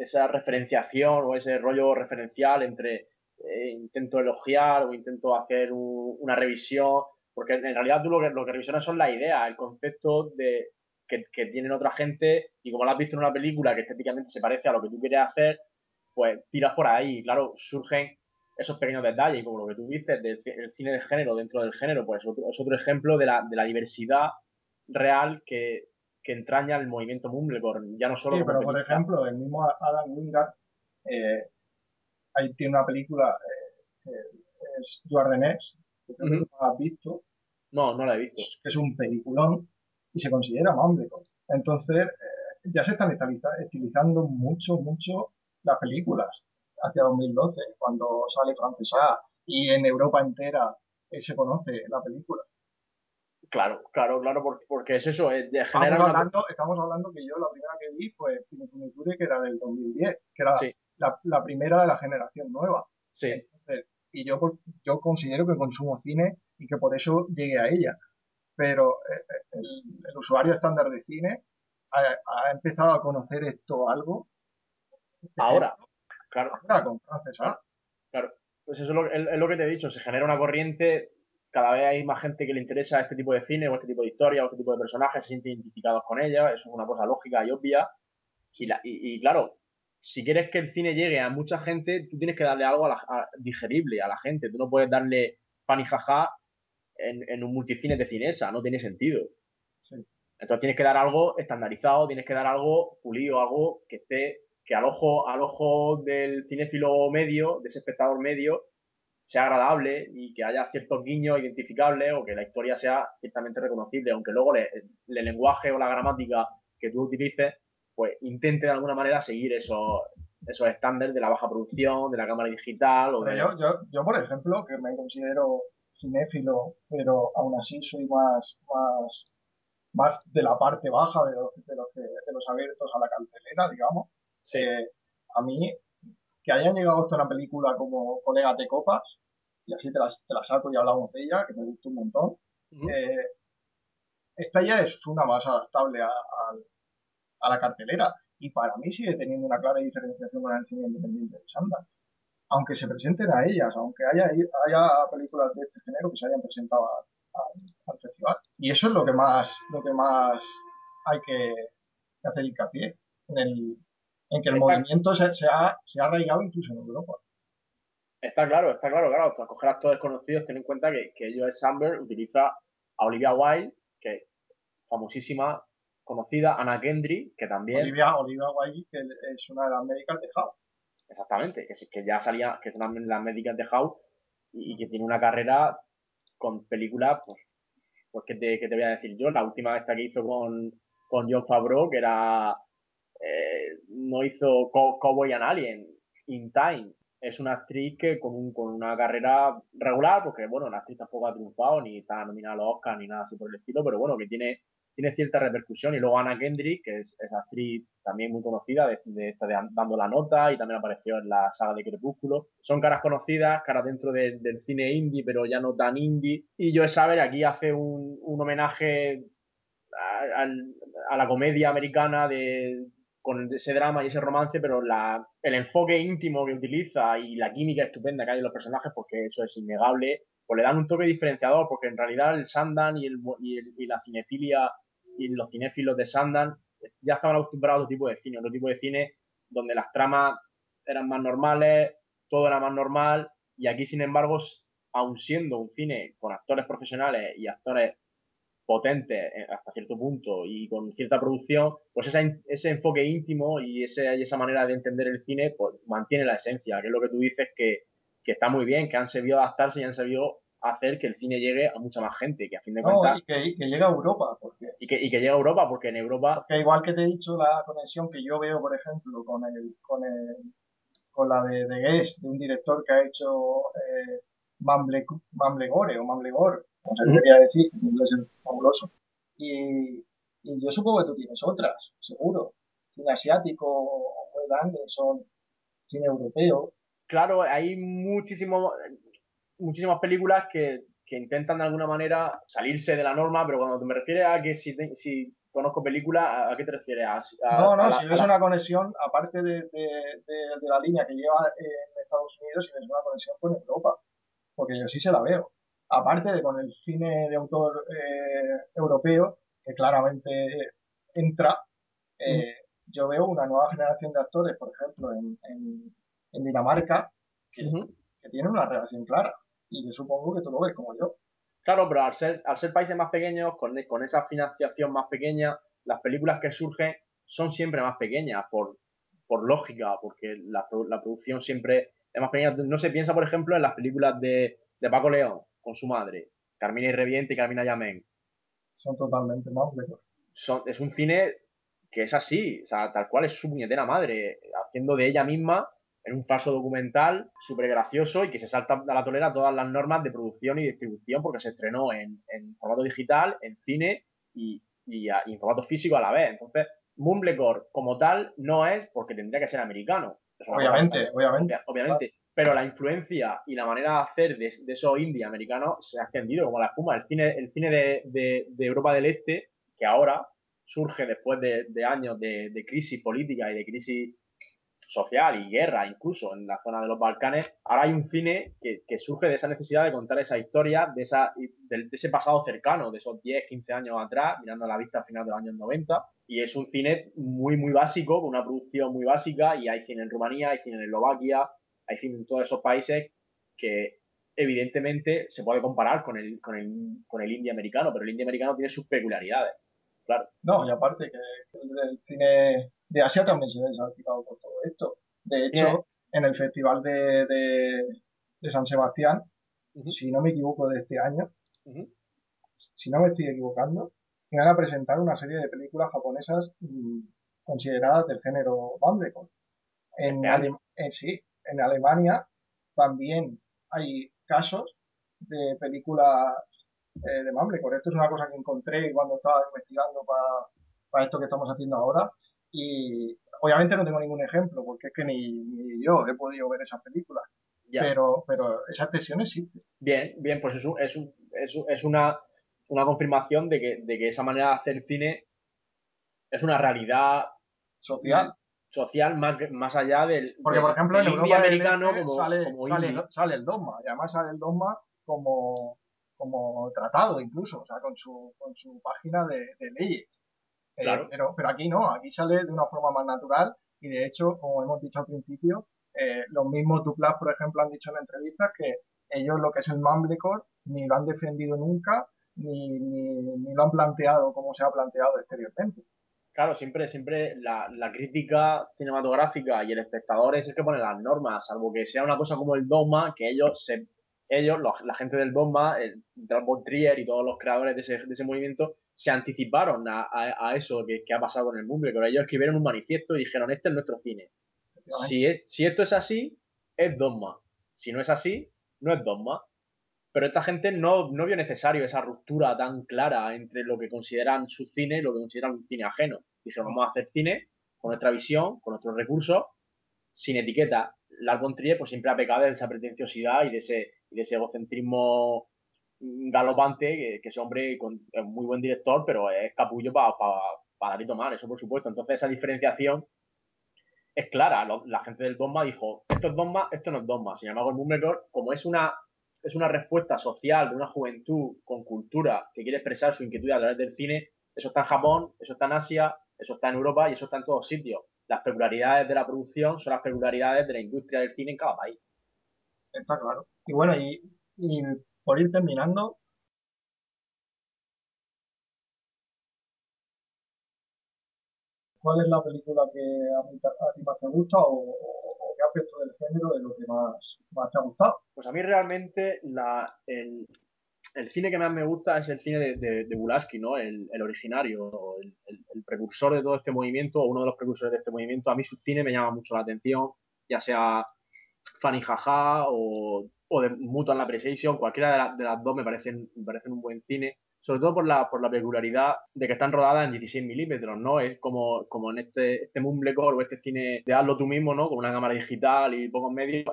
esa referenciación o ese rollo referencial entre eh, intento elogiar o intento hacer una revisión, porque en realidad tú lo que, lo que revisionas son la idea, el concepto de que, que, tienen otra gente y como lo has visto en una película que estéticamente se parece a lo que tú quieres hacer, pues tiras por ahí y claro, surgen esos pequeños detalles y como lo que tú dices del cine de género dentro del género, pues es otro ejemplo de la, de la diversidad real que, que entraña el movimiento Mumblecore, ya no solo Sí, pero por ejemplo, el mismo Adam Wingard, eh, ahí tiene una película eh, que es Stuart que no has visto. No, no la he visto. Que es un peliculón y se considera Mumblecore. Entonces, eh, ya se están estilizando mucho, mucho las películas hacia 2012, cuando sale Francesa y en Europa entera se conoce la película. Claro, claro, claro, porque, porque es eso, es de estamos, hablando, estamos hablando que yo la primera que vi fue Funiture, que era del 2010, que era la, la, primera de la generación nueva. Sí. y yo, yo considero que consumo cine y que por eso llegué a ella. Pero eh, eh, el, usuario estándar de cine ha, empezado a conocer esto algo. Ahora, claro. Ahora, con Francesa. Claro. Pues eso es lo, es lo que te he dicho, se genera una corriente, cada vez hay más gente que le interesa este tipo de cine o este tipo de historia o este tipo de personajes, se sienten identificados con ella, eso es una cosa lógica y obvia. Y, la, y, y claro, si quieres que el cine llegue a mucha gente, tú tienes que darle algo a la, a, digerible a la gente. Tú no puedes darle pan y jaja en, en un multicine de cinesa, no tiene sentido. Sí. Entonces tienes que dar algo estandarizado, tienes que dar algo pulido, algo que esté, que al ojo, al ojo del cinéfilo medio, de ese espectador medio, sea agradable y que haya ciertos guiños identificables o que la historia sea ciertamente reconocible, aunque luego le, el lenguaje o la gramática que tú utilices pues intente de alguna manera seguir esos, esos estándares de la baja producción, de la cámara digital. O de... yo, yo, yo, por ejemplo, que me considero cinéfilo, pero aún así soy más, más, más de la parte baja de los, de los, que, de los abiertos a la cartelera, digamos. Sí. Eh, a mí, que hayan llegado hasta una película como Colegas de Copas, y así te la, te la saco y hablamos de ella, que me gustó un montón. Uh -huh. eh, esta ya es una más adaptable a la cartelera y para mí sigue teniendo una clara diferenciación con el cine independiente de Sundance. Aunque se presenten a ellas, aunque haya, haya películas de este género que se hayan presentado a, a, al festival. Y eso es lo que más, lo que más hay que hacer hincapié en, el, en que el está, movimiento se, se, ha, se ha arraigado incluso en Europa. Está claro, está claro, claro. Para coger actores conocidos, ten en cuenta que, que Joel Samberg utiliza a Olivia Wilde, que famosísima conocida, Anna Kendrick, que también... Olivia, Olivia Wilde, que es una de las médicas de House. Exactamente, que, que ya salía, que es una de las médicas de House y, que tiene una carrera con películas, pues, pues ¿qué te, te voy a decir yo? La última esta que hizo con, con John Favreau, que era... Eh, no hizo Co Cowboy and Alien, In Time. Es una actriz que con, un, con una carrera regular, porque, bueno, la actriz tampoco ha triunfado, ni está nominada a los Oscars, ni nada así por el estilo, pero bueno, que tiene tiene cierta repercusión. Y luego Anna Kendrick, que es, es actriz también muy conocida, de, de, Dando la Nota, y también apareció en la saga de Crepúsculo. Son caras conocidas, caras dentro de, del cine indie, pero ya no tan indie. Y Joe Saber aquí hace un, un homenaje a, a, a, la comedia americana de con ese drama y ese romance, pero la, el enfoque íntimo que utiliza y la química estupenda que hay en los personajes, porque eso es innegable, pues le dan un toque diferenciador, porque en realidad el Sandan y, el, y, el, y la cinefilia y los cinéfilos de Sandan ya estaban acostumbrados a otro tipo de cine, otro tipo de cine donde las tramas eran más normales, todo era más normal, y aquí, sin embargo, aun siendo un cine con actores profesionales y actores potentes hasta cierto punto y con cierta producción, pues ese enfoque íntimo y, ese, y esa manera de entender el cine pues mantiene la esencia, que es lo que tú dices que, que está muy bien, que han sabido adaptarse y han sabido hacer que el cine llegue a mucha más gente, que a fin de no, cuentas... Y que, que llegue a Europa. Porque... Y, que, y que llegue a Europa, porque en Europa... Que igual que te he dicho, la conexión que yo veo, por ejemplo, con el con el con la de, de Guest, de un director que ha hecho eh, Mamble, Mamblegore o Mamblegore, como se debería decir, en inglés es fabuloso. Y, y yo supongo que tú tienes otras, seguro. Cine asiático, Wes Anderson, cine europeo. Claro, hay muchísimo, muchísimas películas que, que, intentan de alguna manera salirse de la norma, pero cuando me refieres a que si, te, si conozco películas, ¿a qué te refieres? A, a, no, no, a la, si ves una conexión, aparte de, de, de, de, la línea que lleva en Estados Unidos, si ves una conexión con Europa, porque yo sí se la veo. Aparte de con el cine de autor eh, europeo, que claramente entra, eh, yo veo una nueva generación de actores, por ejemplo, en, en, en Dinamarca, que, que tienen una relación clara y yo supongo que tú lo ves como yo. Claro, pero al ser, al ser países más pequeños, con, con esa financiación más pequeña, las películas que surgen son siempre más pequeñas, por, por lógica, porque la, la, producción siempre es más pequeña. No se piensa, por ejemplo, en las películas de, de Paco León con su madre, Carmina y Reviente y Carmina Yamén. Son totalmente más son, Es un cine que es así, o sea, tal cual es su puñetera madre, haciendo de ella misma en un falso documental súper gracioso y que se salta a la tolera todas las normas de producción y distribución porque se estrenó en, en formato digital, en cine y, y, a, y, en formato físico a la vez. Entonces, Mumblecore como tal no es porque tendría que ser americano. Obviamente, obviamente. Obviamente. Claro. Pero la influencia y la manera de hacer de, de esos indie americanos se ha extendido como la espuma. El cine, el cine de, de, de Europa del Este, que ahora surge después de, años de, crisis política y de crisis social y guerra incluso en la zona de los Balcanes, ahora hay un cine que, surge de esa necesidad de contar esa historia, de, esa, de, ese pasado cercano, de esos 10, 15 años atrás, mirando a la vista al final de los años 90. Y es un cine muy, muy básico, con una producción muy básica, y hay cine en Rumanía, hay cine en Eslovaquia, hay cine en todos esos países que evidentemente se puede comparar con el, con el, con el indie americano, pero el indie americano tiene sus peculiaridades. Claro. No, y aparte que el, cine de Asia también se ve salpicado por todo esto. De hecho, en el Festival de, de, San Sebastián, si no me equivoco de este año, si no me estoy equivocando, van a presentar una serie de películas japonesas mm, consideradas del género Mumblecore. En, en, sí, en Alemania también hay casos de películas eh, de Mumblecore. Esto es una cosa que encontré cuando estaba investigando para, esto que estamos haciendo ahora. Y obviamente no tengo ningún ejemplo, porque es que ni, yo he podido ver esas películas. Pero, pero esa expresión existe. Bien, bien, pues es, es, es, es una, una confirmación de que, de que esa manera de hacer cine es una realidad social social más, más allá del. Porque, por ejemplo, en Europa americano este sale, sale, el dogma, y además sale el dogma como, como tratado incluso, o sea, con su, con su página de, leyes. Eh, pero, pero aquí no, aquí sale de una forma más natural y de hecho, como hemos dicho al principio, eh, los mismos Duplas, por ejemplo, han dicho en entrevistas que ellos lo que es el Mumblecore ni lo han defendido nunca ni, ni, ni lo han planteado como se ha planteado exteriormente. Claro, siempre, siempre la, crítica cinematográfica y el espectador es el que pone las normas, salvo que sea una cosa como el dogma, que ellos, se, ellos la gente del dogma, el Von Trier y todos los creadores de ese, de ese movimiento, se anticiparon a, a, eso que, que, ha pasado con el mundo, pero ellos escribieron un manifiesto y dijeron, este es nuestro cine. Si, es, si esto es así, es dogma. Si no es así, no es dogma. Pero esta gente no, no vio necesario esa ruptura tan clara entre lo que consideran su cine y lo que consideran un cine ajeno. Dijeron, vamos a hacer cine con nuestra visión, con nuestros recursos, sin etiqueta. Von Trier pues siempre ha pecado de esa pretenciosidad y de ese, de ese egocentrismo galopante, que, que ese hombre es muy buen director, pero es capullo para pa, dar y tomar, eso por supuesto. Entonces esa diferenciación es clara. la gente del dogma dijo, esto es dogma, esto no es dogma. Sin embargo, el Mummlecore, como es una es una respuesta social de una juventud con cultura que quiere expresar su inquietud a través del cine. Eso está en Japón, eso está en Asia, eso está en Europa y eso está en todos sitios. Las peculiaridades de la producción son las peculiaridades de la industria del cine en cada país. Está claro. Y bueno, y, por ir terminando, ¿cuál es la película que a, ti más te gusta o, qué aspecto del género es lo que más, te ha gustado? Pues a mí realmente el, cine que más me gusta es el cine de, de, Bulaski, ¿no? El, originario, el, el, precursor de todo este movimiento, o uno de los precursores de este movimiento. A mí su cine me llama mucho la atención, ya sea Fanny Jaja o, o de Mutual Appreciation, cualquiera de, de, las dos me parecen, me parecen un buen cine, sobre todo por la, por la peculiaridad de que están rodadas en 16 milímetros, ¿no? Es como, como en este, este Mumblecore o este cine de hazlo tú mismo, ¿no? Con una cámara digital y pocos medios,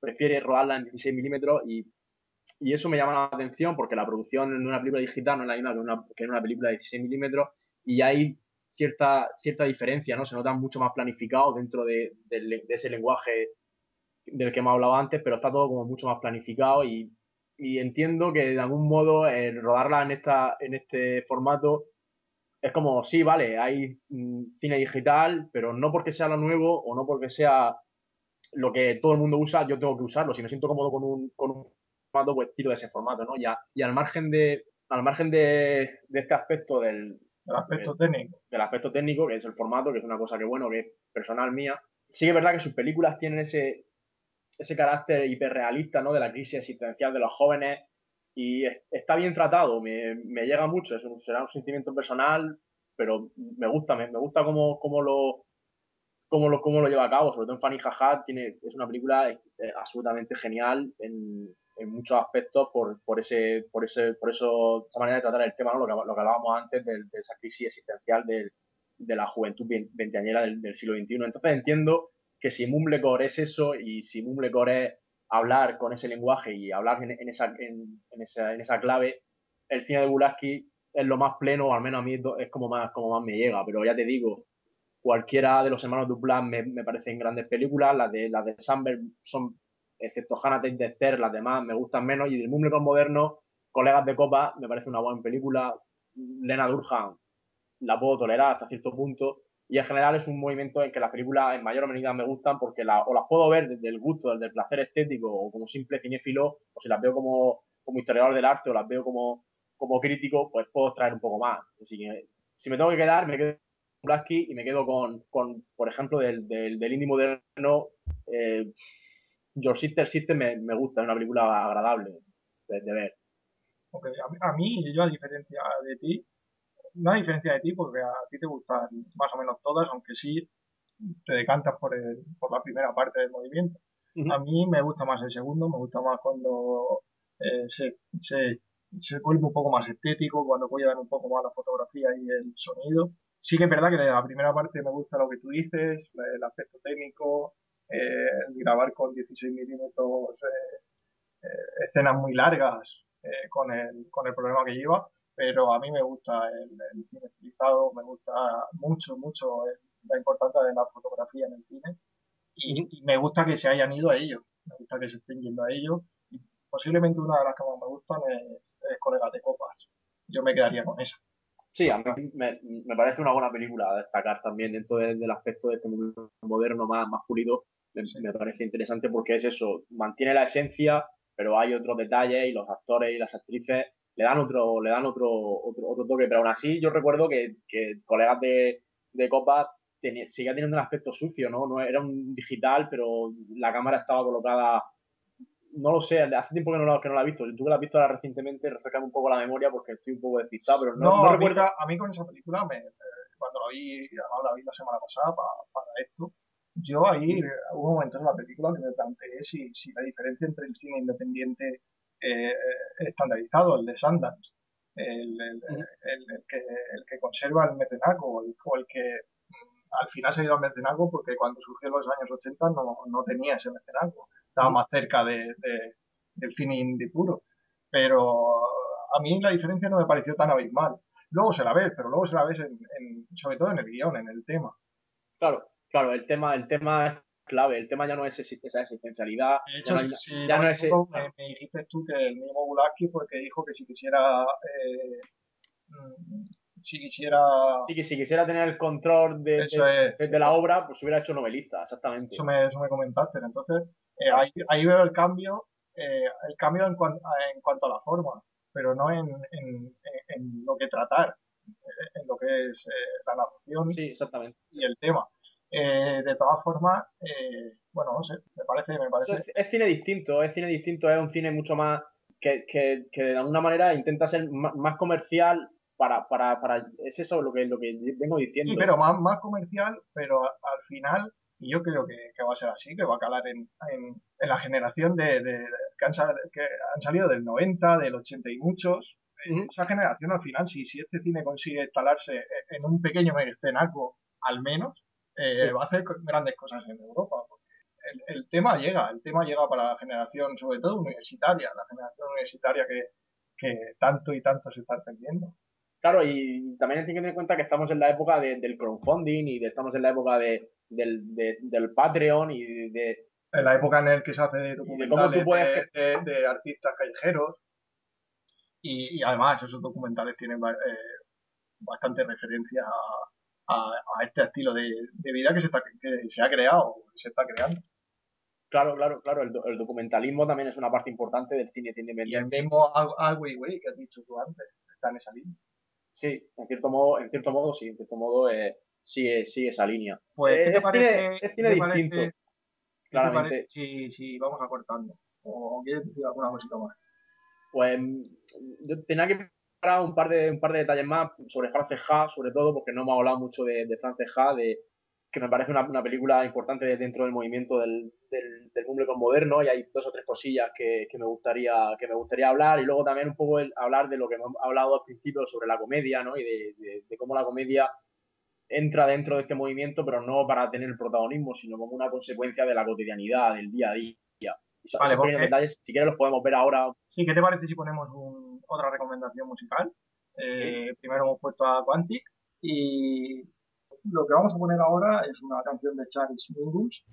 prefiere rodarla en 16 milímetros y y eso me llama la atención porque la producción en una película digital no es la misma que, una, que en una película de 16 milímetros y hay cierta, cierta diferencia, ¿no? Se nota mucho más planificado dentro de, de, ese lenguaje del que hemos hablado antes, pero está todo como mucho más planificado y, y entiendo que de algún modo el rodarla en, esta, en este formato es como, sí, vale, hay mm, cine digital, pero no porque sea lo nuevo o no porque sea lo que todo el mundo usa, yo tengo que usarlo. Si me siento cómodo con un, con un formato, pues tiro de ese formato, ¿no? Ya, y al margen de, al margen de, de este aspecto del, aspecto técnico. Del aspecto técnico, que es el formato, que es una cosa que, bueno, que es personal mía. Sí que es verdad que sus películas tienen ese, ese carácter hiperrealista, ¿no? De la crisis existencial de los jóvenes y está bien tratado, me, me llega mucho, es un, será un sentimiento personal, pero me gusta, me, me gusta cómo, cómo lo cómo lo, cómo lo lleva a cabo, sobre todo en Fanny Jaja, tiene, es una película eh, absolutamente genial en, en muchos aspectos por, por, ese, por, ese, por eso, esa manera de tratar el tema, ¿no? lo, que, lo que hablábamos antes de, de esa crisis existencial de, de la juventud veinteañera del, del, siglo XXI. Entonces entiendo que si Mumblecore es eso y si Mumblecore es hablar con ese lenguaje y hablar en, en, esa, en, en, esa, clave, el cine de Bulaski es lo más pleno, o al menos a mí es como más, como más me llega, pero ya te digo, Cualquiera de los hermanos Duplan me, me parecen grandes películas. Las de, las de Samberg son, excepto Hannah Tate Esther, las demás me gustan menos. Y del Mumblecom moderno, Colegas de Copa, me parece una buena película. Lena Durhan, la puedo tolerar hasta cierto punto. Y en general es un movimiento en que las películas en mayor medida me gustan porque la, o las puedo ver desde el gusto, desde el placer estético o como simple cinéfilo, o si las veo como, como historiador del arte o las veo como, como crítico, pues puedo traer un poco más. Así que si me tengo que quedar, me quedo con Blasky y me quedo con, con por ejemplo, del, del, indie moderno. Eh, Your Sister Sister me, me, gusta, es una película agradable de, ver. A, mí, yo a diferencia de ti, no a diferencia de ti, porque a ti te gustan más o menos todas, aunque sí te decantas por, el, por la primera parte del movimiento. Uh -huh. A mí me gusta más el segundo, me gusta más cuando eh, se, se, se vuelve un poco más estético, cuando cuidan un poco más la fotografía y el sonido. Sí que es verdad que de la primera parte me gusta lo que tú dices, el aspecto técnico, eh, grabar con 16 milímetros eh, escenas muy largas con, el, con el problema que lleva, pero a mí me gusta el, el cine estilizado, me gusta mucho, mucho la importancia de la fotografía en el cine y, y, me gusta que se hayan ido a ello, me gusta que se estén yendo a ello y posiblemente una de las que más me gustan es, es Colegas de Copas. Yo me quedaría con esa. Sí, a mí me, me parece una buena película a destacar también dentro de, del aspecto de este mundo moderno más, más pulido. Me, sí. me parece interesante porque es eso, mantiene la esencia, pero hay otros detalles y los actores y las actrices le dan otro, le dan otro, otro, otro toque. Pero aún así, yo recuerdo que, que colegas de, de Copa tenía, seguía teniendo un aspecto sucio, ¿no? no Era un digital, pero la cámara estaba colocada. No lo sé, hace tiempo que no, la, que no la he visto. Tú que la has visto ahora recientemente, refrescame un poco la memoria porque estoy un poco despistado, pero no, no, no a recuerdo. Mí, a mí con esa película, me, eh, cuando la vi, la vi la semana pasada para, para esto, yo ahí hubo momentos en la película que me planteé si, si la diferencia entre el cine independiente eh, estandarizado, el de Sundance, el, el, que, el que conserva el mecenaco o el, que al final se ha ido al mecenaco porque cuando surgió en los años 80 no, no tenía ese mecenaco, estaba más cerca de, de, del cine indie puro. Pero a mí la diferencia no me pareció tan abismal. Luego se la ves, pero luego se la ves en, en, sobre todo en el guion, en el tema. Claro, claro, el tema, el tema clave. El tema ya no es esa existencialidad. De hecho, ya no, si, ya no, no es, me, me, dijiste tú que el mismo Bulaski porque dijo que si quisiera eh, si quisiera sí, que si quisiera tener el control de, eso de, es, de, de la obra pues hubiera hecho novelista exactamente eso me, eso me comentaste entonces eh, ahí, ahí, veo el cambio eh, el cambio en, cuan, en, cuanto a la forma pero no en, en, en lo que tratar en lo que es eh, la narración sí, exactamente. y el tema eh, de todas formas, eh, bueno, no sé, me parece, me parece. Es, es, cine distinto, es cine distinto, es un cine mucho más que, que, que de alguna manera intenta ser más, más, comercial para, para, para, es eso lo que, lo que vengo diciendo. Sí, pero más, más comercial, pero a, al final, y yo creo que, que, va a ser así, que va a calar en, en, en la generación de, de, de que, han, que, han, salido del 90, del 80 y muchos. Uh -huh. Esa generación al final, si, si este cine consigue instalarse en un pequeño escenaco, al menos, eh, sí. va a hacer grandes cosas en Europa. El, el, tema llega, el tema llega para la generación, sobre todo universitaria, la generación universitaria que, que tanto y tanto se está perdiendo. Claro, y también hay que tener en cuenta que estamos en la época de, del crowdfunding y de, estamos en la época de, del, de, del Patreon y de... En la época en la que se hace documentales puedes... de, de, artistas callejeros y, y, además esos documentales tienen eh, bastante referencia a, a, a este estilo de, de, vida que se, está, que se ha creado, que se está creando. Claro, claro, claro. El, el, documentalismo también es una parte importante del cine independiente. Y el mismo Al Weiwei que has dicho tú antes está en esa línea. Sí, en cierto modo, en cierto modo sí, en cierto modo eh, sigue, sigue esa línea. Pues, ¿qué te es parece? Cine, es cine distinto. Parece, claramente. Parece, si, si vamos acortando. ¿O quieres decir alguna cosita más? Pues yo tenía que preparar un par de, un par de detalles más sobre Frances Ha, sobre todo, porque no hemos hablado mucho de, de Frances Ha, de, que me parece una, una, película importante dentro del movimiento del, del, del público moderno y hay dos o tres cosillas que, que, me gustaría que me gustaría hablar y luego también un poco el, hablar de lo que hemos hablado al principio sobre la comedia ¿no? y de, de, de, cómo la comedia entra dentro de este movimiento pero no para tener el protagonismo sino como una consecuencia de la cotidianidad del día a día y vale, porque... detalles si quieres los podemos ver ahora sí ¿qué te parece si ponemos un, otra recomendación musical? Eh, ¿Sí? primero hemos puesto a Quantic y lo que vamos a poner ahora es una canción de Charles Mingus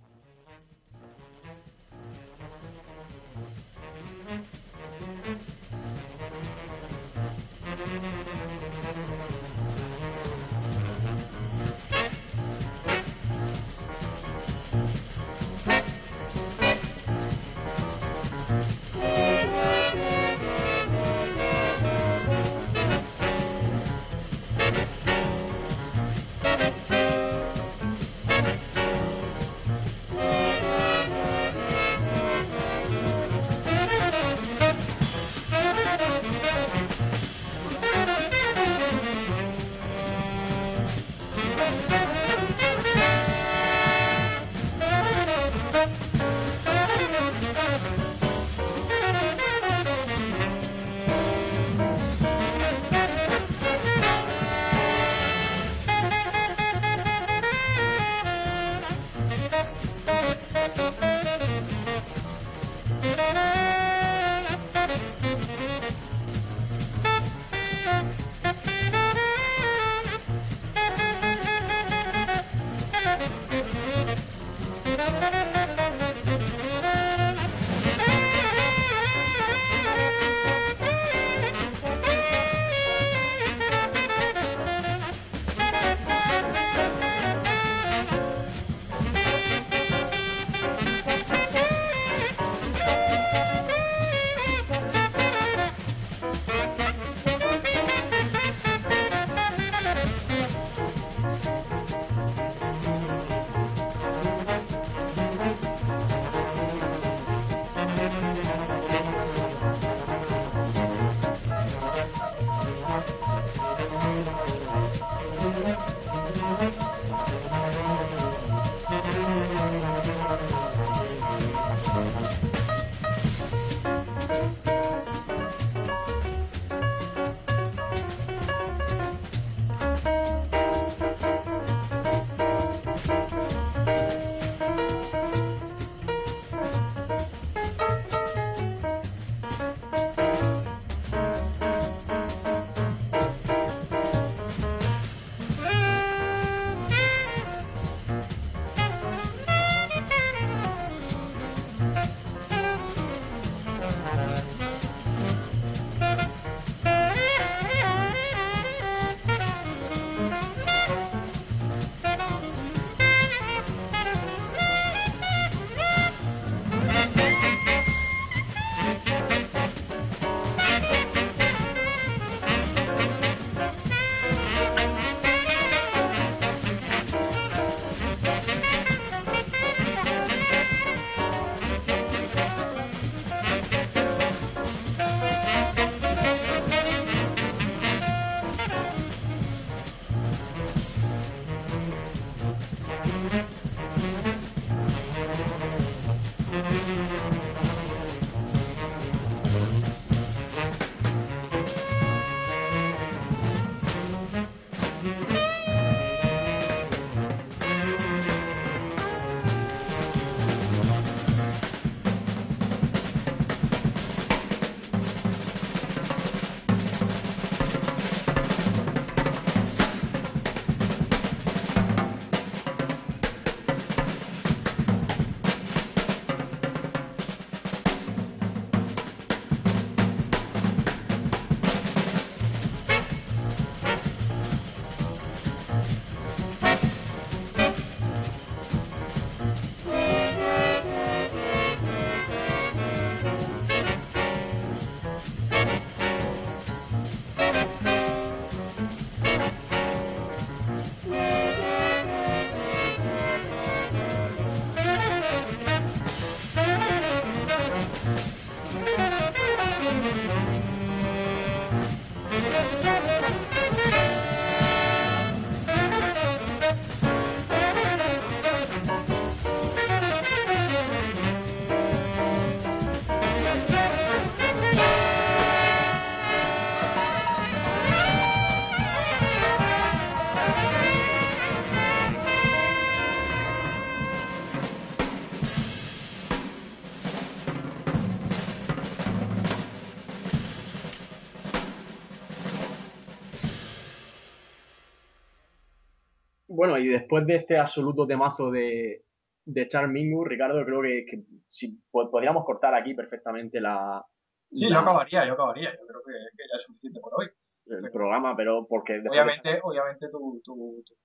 Bueno, y después de este absoluto temazo de, de Charles Mingus, Ricardo, creo que, que si podríamos cortar aquí perfectamente la. Sí, la- yo acabaría, yo acabaría. Yo creo que, que ya es suficiente por hoy. el programa, pero porque Obviamente, obviamente tu, tu, tu,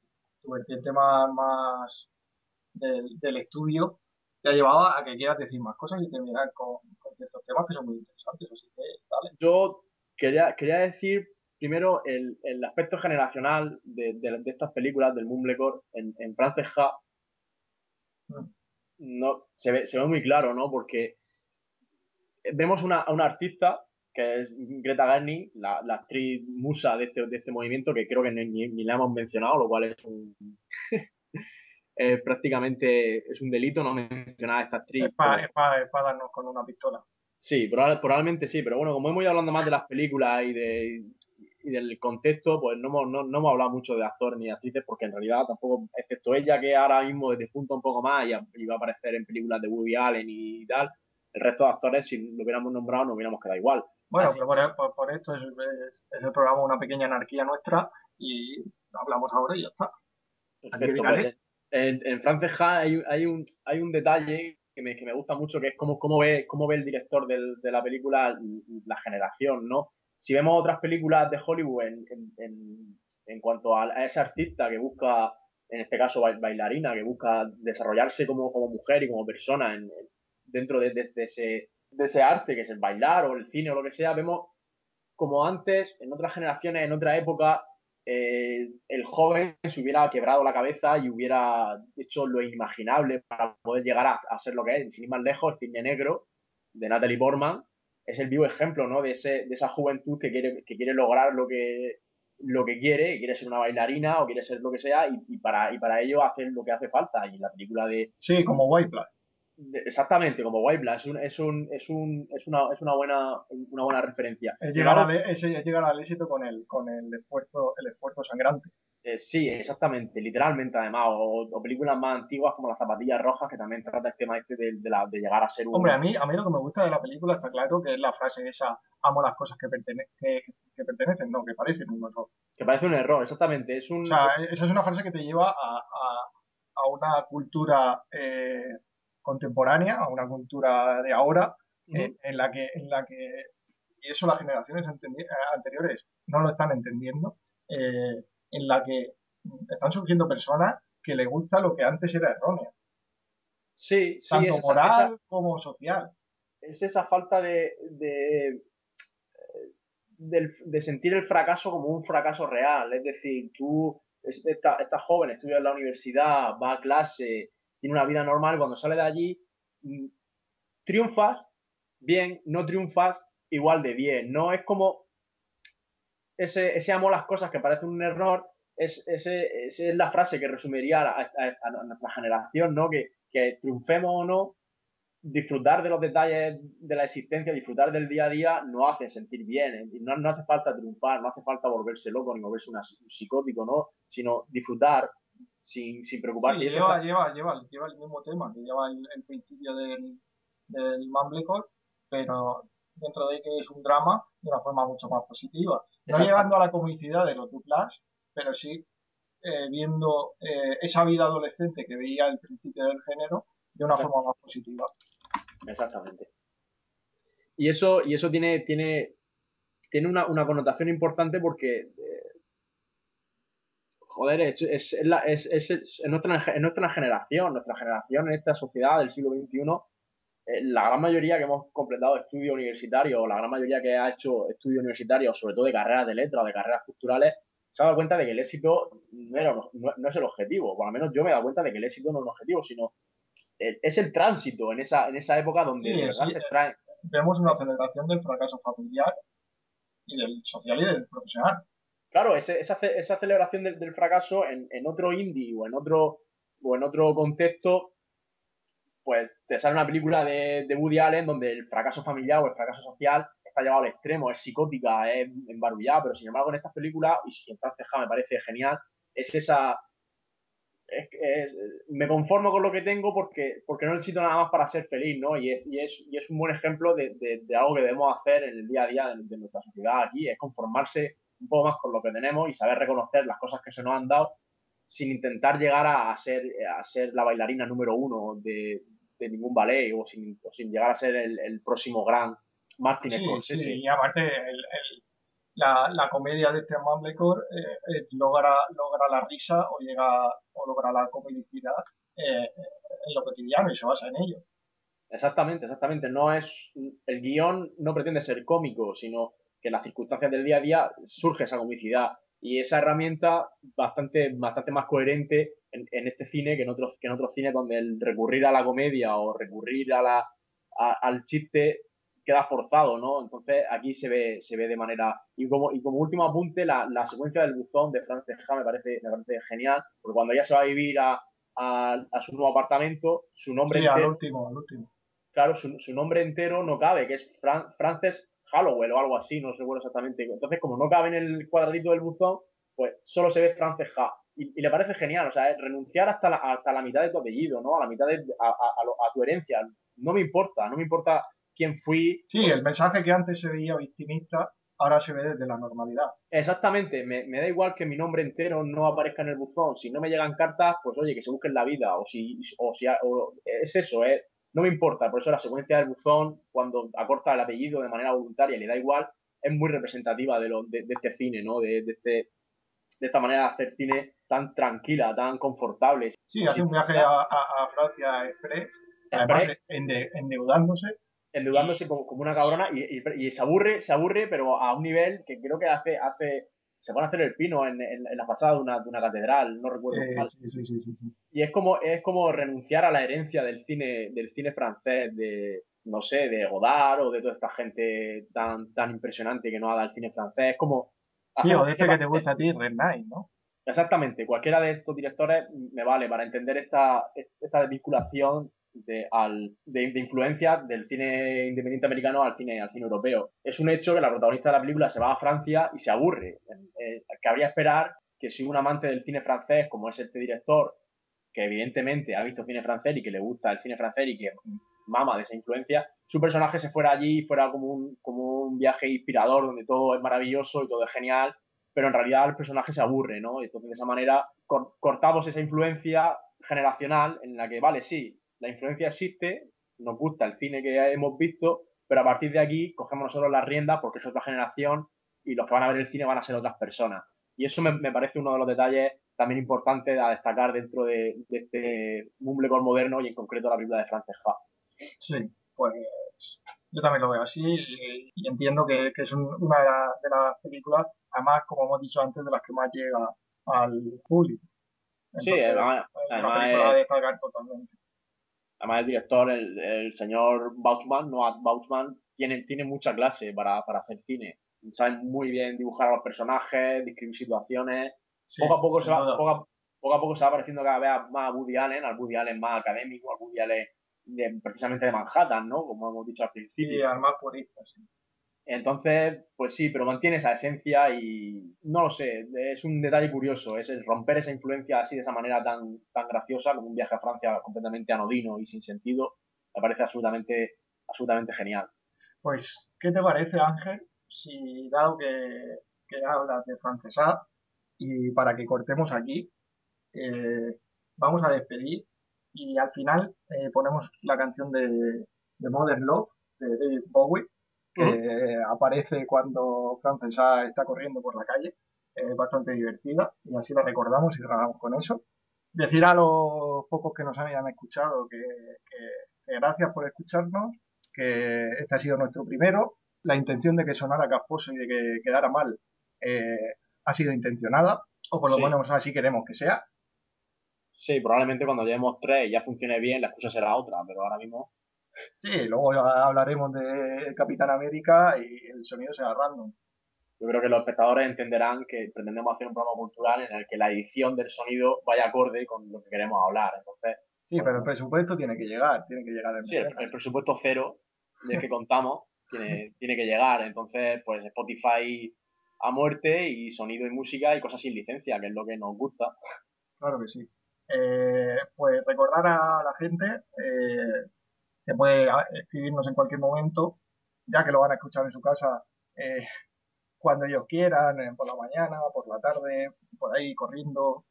tu vertiente más, más del, del estudio te ha llevado a que quieras decir más cosas y terminar con, con ciertos temas que son muy interesantes. Así que, dale. yo quería, quería decir primero el, el aspecto generacional de, de- de estas películas del Mumblecore en, en Frances Ha. No, se, ve, se ve muy claro, ¿no? Porque vemos una, a una artista que es Greta Garni, la, la actriz musa de este, de este movimiento, que creo que ni, ni- la hemos mencionado, lo cual es un. eh, prácticamente es un delito no mencionar a esta actriz. Es para pero- darnos con una pistola. Sí, probable- probablemente sí, pero bueno, como hemos ido hablando más de las películas y, de, y del contexto, pues no hemos, no, no hemos hablado mucho de actores ni de actrices, porque en realidad tampoco, excepto ella que ahora mismo despunta un poco más y, va a aparecer en películas de Woody Allen y tal, el resto de actores, si lo hubiéramos nombrado, nos hubiéramos quedado igual. Bueno, Así- pero por, por- por esto es, es- es el programa Una Pequeña Anarquía Nuestra y hablamos ahora y ya está. Perfecto, pues, en, en Frances Ha hay, hay, un, hay un detalle que me, que me gusta mucho, que es cómo, cómo, ve, cómo ve el director del- de la película la generación, ¿no? Si vemos otras películas de Hollywood en, en, en, cuanto a, a esa artista que busca, en este caso ba- bailarina, que busca desarrollarse como, como mujer y como persona en- en- dentro de, de- ese, de ese arte, que es el bailar o el cine o lo que sea, vemos como antes, en otras generaciones, en otra época, eh, el joven se hubiera quebrado la cabeza y hubiera hecho lo inimaginable para poder llegar a, a ser lo que es. Sin ir más lejos, el Cisne Negro de Natalie Portman es el vivo ejemplo ¿no? de, ese, de esa juventud que quiere, que quiere lograr lo que, lo que quiere, quiere ser una bailarina o quiere ser lo que sea, y, y para, y para ello hacer lo que hace falta. Y la película de, Sí, como White Plus. exactamente como White Blood es, un, es, un, es, un, es, una, es una, buena, una buena referencia. Es llegar, al, es llegar al éxito con el, con el esfuerzo, el esfuerzo sangrante. Eh, sí, exactamente, literalmente además, o, o películas más antiguas como Las zapatillas rojas, que también trata el tema este de, de la- de llegar a ser un... Hombre, a mí, a mí lo que me gusta de la película está claro que es la frase esa, amo las cosas que, pertene- que, que pertenecen, no, que parecen un error. Que parece un error, exactamente, es un... O sea, esa es una frase que te lleva a, a- a una cultura eh, contemporánea, a una cultura de ahora, en, en la que, en la que, y eso las generaciones eh, anteriores no lo están entendiendo, eh, en la que están surgiendo personas que les gusta lo que antes era erróneo, sí, sí, tanto es esa, moral esa- como social. es esa falta de, de, de sentir el fracaso como un fracaso real, es decir, tú, es- esta, esta joven estudia en la universidad, va a clase, tiene una vida normal, cuando sale de allí, mm, triunfas, bien, no triunfas, igual de bien, no es como ese, ese amo a las cosas que parece un error, es, ese, esa es la frase que resumiría a, a- a- nuestra generación, ¿no? Que, que triunfemos o no, disfrutar de los detalles de la existencia, disfrutar del día a día, nos hace sentir bien. ¿eh? No, no hace falta triunfar, no hace falta volverse loco ni volverse una- un psicótico, ¿no? Sino disfrutar sin, sin preocuparse. Sí, lleva, lleva, lleva, lleva el mismo tema, que lleva el, el principio del, del Mumblecore, pero dentro de que es un drama de una forma mucho más positiva. No llegando a la comicidad de los Duplas, pero sí eh, viendo eh, esa vida adolescente que veía al principio del género de una forma más positiva. Exactamente. Y eso, y eso tiene, tiene, tiene una, una connotación importante porque, eh, joder, es, es, es la- es- es- es- es nuestra, es nuestra generación, nuestra generación en esta sociedad del siglo XXI, la gran mayoría que hemos completado estudios universitarios, o la gran mayoría que ha hecho estudios universitarios, sobre todo de carreras de letras o de carreras culturales, se ha dado cuenta de que el éxito no, era, no, no es el objetivo. Por lo menos yo me he dado cuenta de que el éxito no es el objetivo, sino el- es el tránsito en esa, en esa época donde Sí, de verdad sí, se extraen. Vemos una celebración del fracaso familiar y del social y del profesional. Claro, ese- esa, esa celebración del, del fracaso en, en otro indie o en otro, o en otro contexto, pues te sale una película de, de Woody Allen donde el fracaso familiar o el fracaso social está llevado al extremo, es psicótica, es embarullada, pero sin embargo en estas películas, y si en Franceja me parece genial, es esa... es- es- me conformo con lo que tengo porque, porque no necesito nada más para ser feliz, ¿no? Y es, y es, y es un buen ejemplo de, de- de algo que debemos hacer en el día a día de, de nuestra sociedad aquí, es conformarse un poco más con lo que tenemos y saber reconocer las cosas que se nos han dado sin intentar llegar a, ser, a ser la bailarina número uno de, ningún ballet o sin, sin, llegar a ser el, próximo gran Martin sí, Sí, y aparte la, la, comedia de este Mumblecore eh, eh, logra, logra la risa o llega o logra la complicidad eh, en lo cotidiano y se basa en ello. Exactamente, exactamente. No es el guion no pretende ser cómico, sino que en las circunstancias del día a día surge esa comicidad y esa herramienta bastante, bastante más coherente en, este cine que en otros que en otros cines donde el recurrir a la comedia o recurrir a la al chiste queda forzado, ¿no? Entonces aquí se ve se ve de manera y como y como último apunte la, la secuencia del buzón de Frances Ha me parece me parece genial porque cuando ella se va a vivir a, a, su nuevo apartamento su nombre sí, al último al último claro su, su nombre entero no cabe que es Frances Hallowell o algo así, no recuerdo exactamente. Entonces, como no cabe en el cuadradito del buzón, pues solo se ve Frances Ha. Y, le parece genial, o sea, renunciar hasta la, hasta la mitad de tu apellido, ¿no? A la mitad de a, a, tu herencia. No me importa, no me importa quién fui. Sí, el mensaje que antes se veía victimista, ahora se ve desde la normalidad. Exactamente, me, da igual que mi nombre entero no aparezca en el buzón. Si no me llegan cartas, pues oye, que se busquen la vida. O si, o si es eso, es no me importa, por eso la secuencia del buzón, cuando acorta el apellido de manera voluntaria, le da igual, es muy representativa de, lo, de, este cine, ¿no? De, este, de esta manera de hacer cine tan tranquila, tan confortable. Sí, hace un viaje a, Francia Express, además endeudándose. Endeudándose como, como, una cabrona y, y, se aburre, se aburre, pero a un nivel que creo que hace, hace se van a hacer el pino en, la fachada de una, de una, catedral, no recuerdo sí, Sí, sí, sí, Y es como, es como renunciar a la herencia del cine, del cine francés, de, no sé, de Godard o de toda esta gente tan, tan impresionante que no haga el cine francés. Es como... Sí, o de este que te gusta a ti, Red Knight, ¿no? Exactamente, cualquiera de estos directores me vale para entender esta, esta desvinculación de, al, de, influencia del cine independiente americano al cine, al cine europeo. Es un hecho que la protagonista de la película se va a Francia y se aburre. Eh, cabría esperar que si un amante del cine francés, como es este director, que evidentemente ha visto cine francés y que le gusta el cine francés y que mama de esa influencia, su personaje se fuera allí y fuera como un, como un viaje inspirador donde todo es maravilloso y todo es genial, pero en realidad el personaje se aburre, ¿no? Entonces de esa manera cortamos esa influencia generacional en la que, vale, sí, la influencia existe, nos gusta el cine que hemos visto, pero a partir de aquí cogemos nosotros la rienda porque es otra generación y los que van a ver el cine van a ser otras personas. Y eso me, parece uno de los detalles también importantes a destacar dentro de, este Mumblecore moderno y en concreto la película de Frances Ha. Sí, pues yo también lo veo así y, entiendo que, es una de, las películas, además, como hemos dicho antes, de las que más llega al público. sí, además, es una película a destacar totalmente además el director, el, señor Bautzman, Noah Bautzman, tiene, tiene mucha clase para, hacer cine. Sabe muy bien dibujar a los personajes, describir situaciones. poco, a poco se va, poco, a, poco se va pareciendo cada vez más a Woody Allen, al Woody Allen más académico, al Woody Allen precisamente de Manhattan, ¿no? Como hemos dicho al principio. Sí, al más purista, sí. Entonces, pues sí, pero mantiene esa esencia y no lo sé, es un detalle curioso, es el romper esa influencia así de esa manera tan, tan graciosa como un viaje a Francia completamente anodino y sin sentido, me parece absolutamente, absolutamente genial. Pues, ¿qué te parece Ángel? Si dado que, que hablas de francesa y para que cortemos aquí, eh, vamos a despedir y al final eh, ponemos la canción de, de Modern Love de David Bowie que aparece cuando Francesa está corriendo por la calle, es bastante divertida y así la recordamos y grabamos con eso. Decir a los pocos que nos hayan escuchado que, gracias por escucharnos, que este ha sido nuestro primero. La intención de que sonara casposo y de que quedara mal eh, ha sido intencionada, o por lo menos así queremos que sea. Sí, probablemente cuando llevemos tres y ya funcione bien, la excusa será otra, pero ahora mismo Sí, luego hablaremos de Capitán América y el sonido será random. Yo creo que los espectadores entenderán que pretendemos hacer un programa cultural en el que la edición del sonido vaya acorde con lo que queremos hablar. Entonces, sí, pero el presupuesto tiene que llegar, tiene que llegar. sí, el, presupuesto cero del que contamos tiene, tiene que llegar. Entonces, pues Spotify a muerte y sonido y música y cosas sin licencia, que es lo que nos gusta. Claro que sí. Eh, pues recordar a la gente eh, que puede escribirnos en cualquier momento, ya que lo van a escuchar en su casa eh, cuando ellos quieran, eh, por la mañana, por la tarde, por ahí corriendo,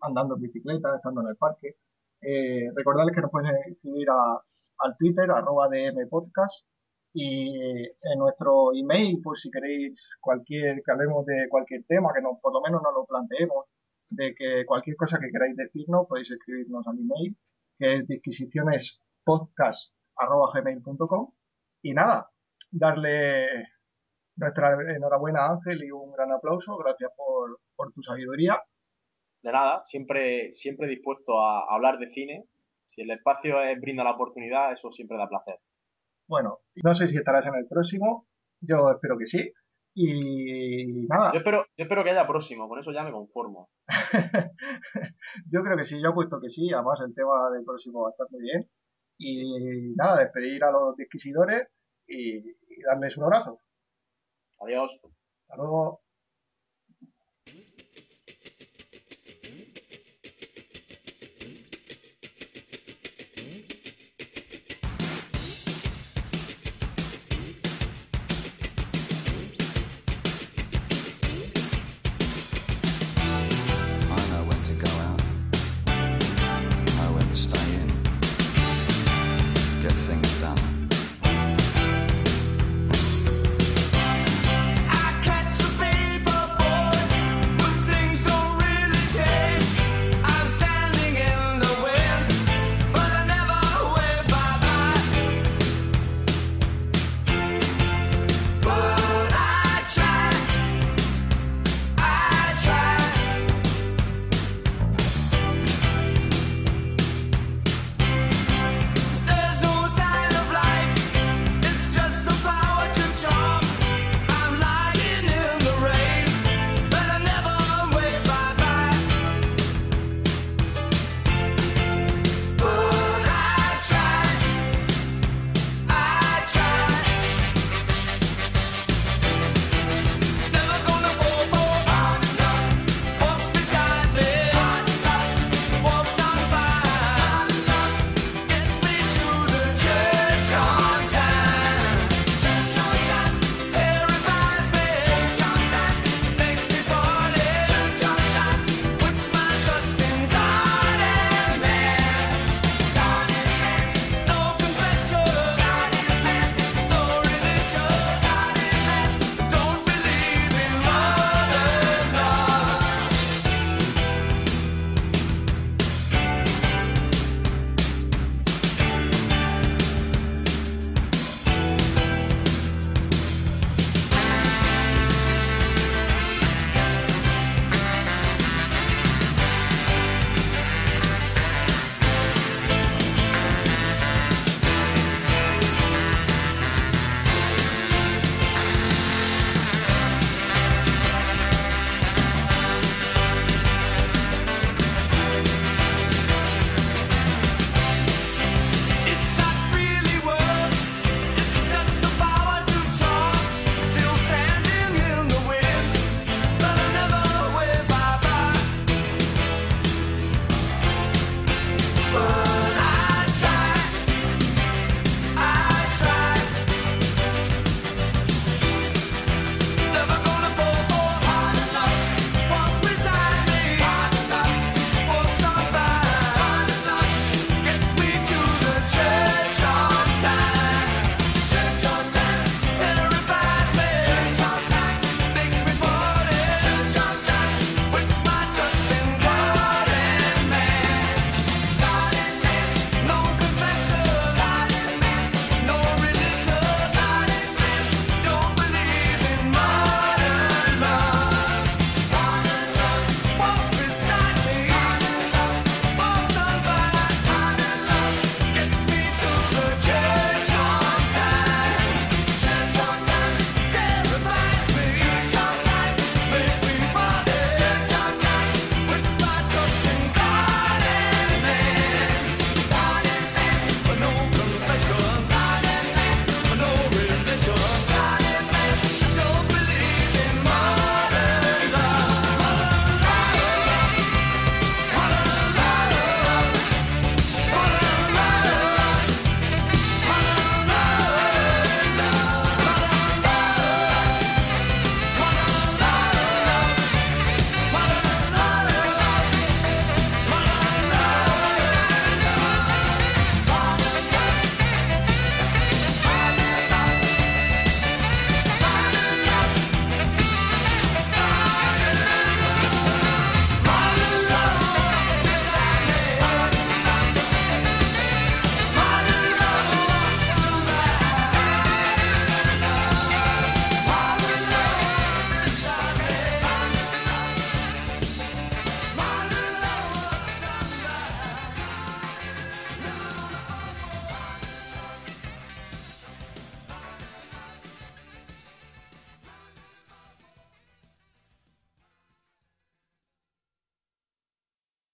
andando en bicicleta, estando en el parque. Eh, recordarles que nos pueden escribir a, al Twitter, arroba DM Podcast, y en nuestro email, por si queréis cualquier, que hablemos de cualquier tema, que no, por lo menos nos lo planteemos, de que cualquier cosa que queráis decirnos, podéis escribirnos al email, que es disquisicionespodcast.gmail.com y nada, darle nuestra enhorabuena a Ángel y un gran aplauso, gracias por, por tu sabiduría. De nada, siempre, siempre dispuesto a hablar de cine. Si el espacio es, brinda la oportunidad, eso siempre da placer. Bueno, no sé si estarás en el próximo, yo espero que sí. Y nada. Yo espero, yo espero que haya próximo, con eso ya me conformo. yo creo que sí, yo he puesto que sí, además el tema del próximo va a estar muy bien. Y nada, despedir a los disquisidores y, y darles un abrazo. Adiós. Hasta luego.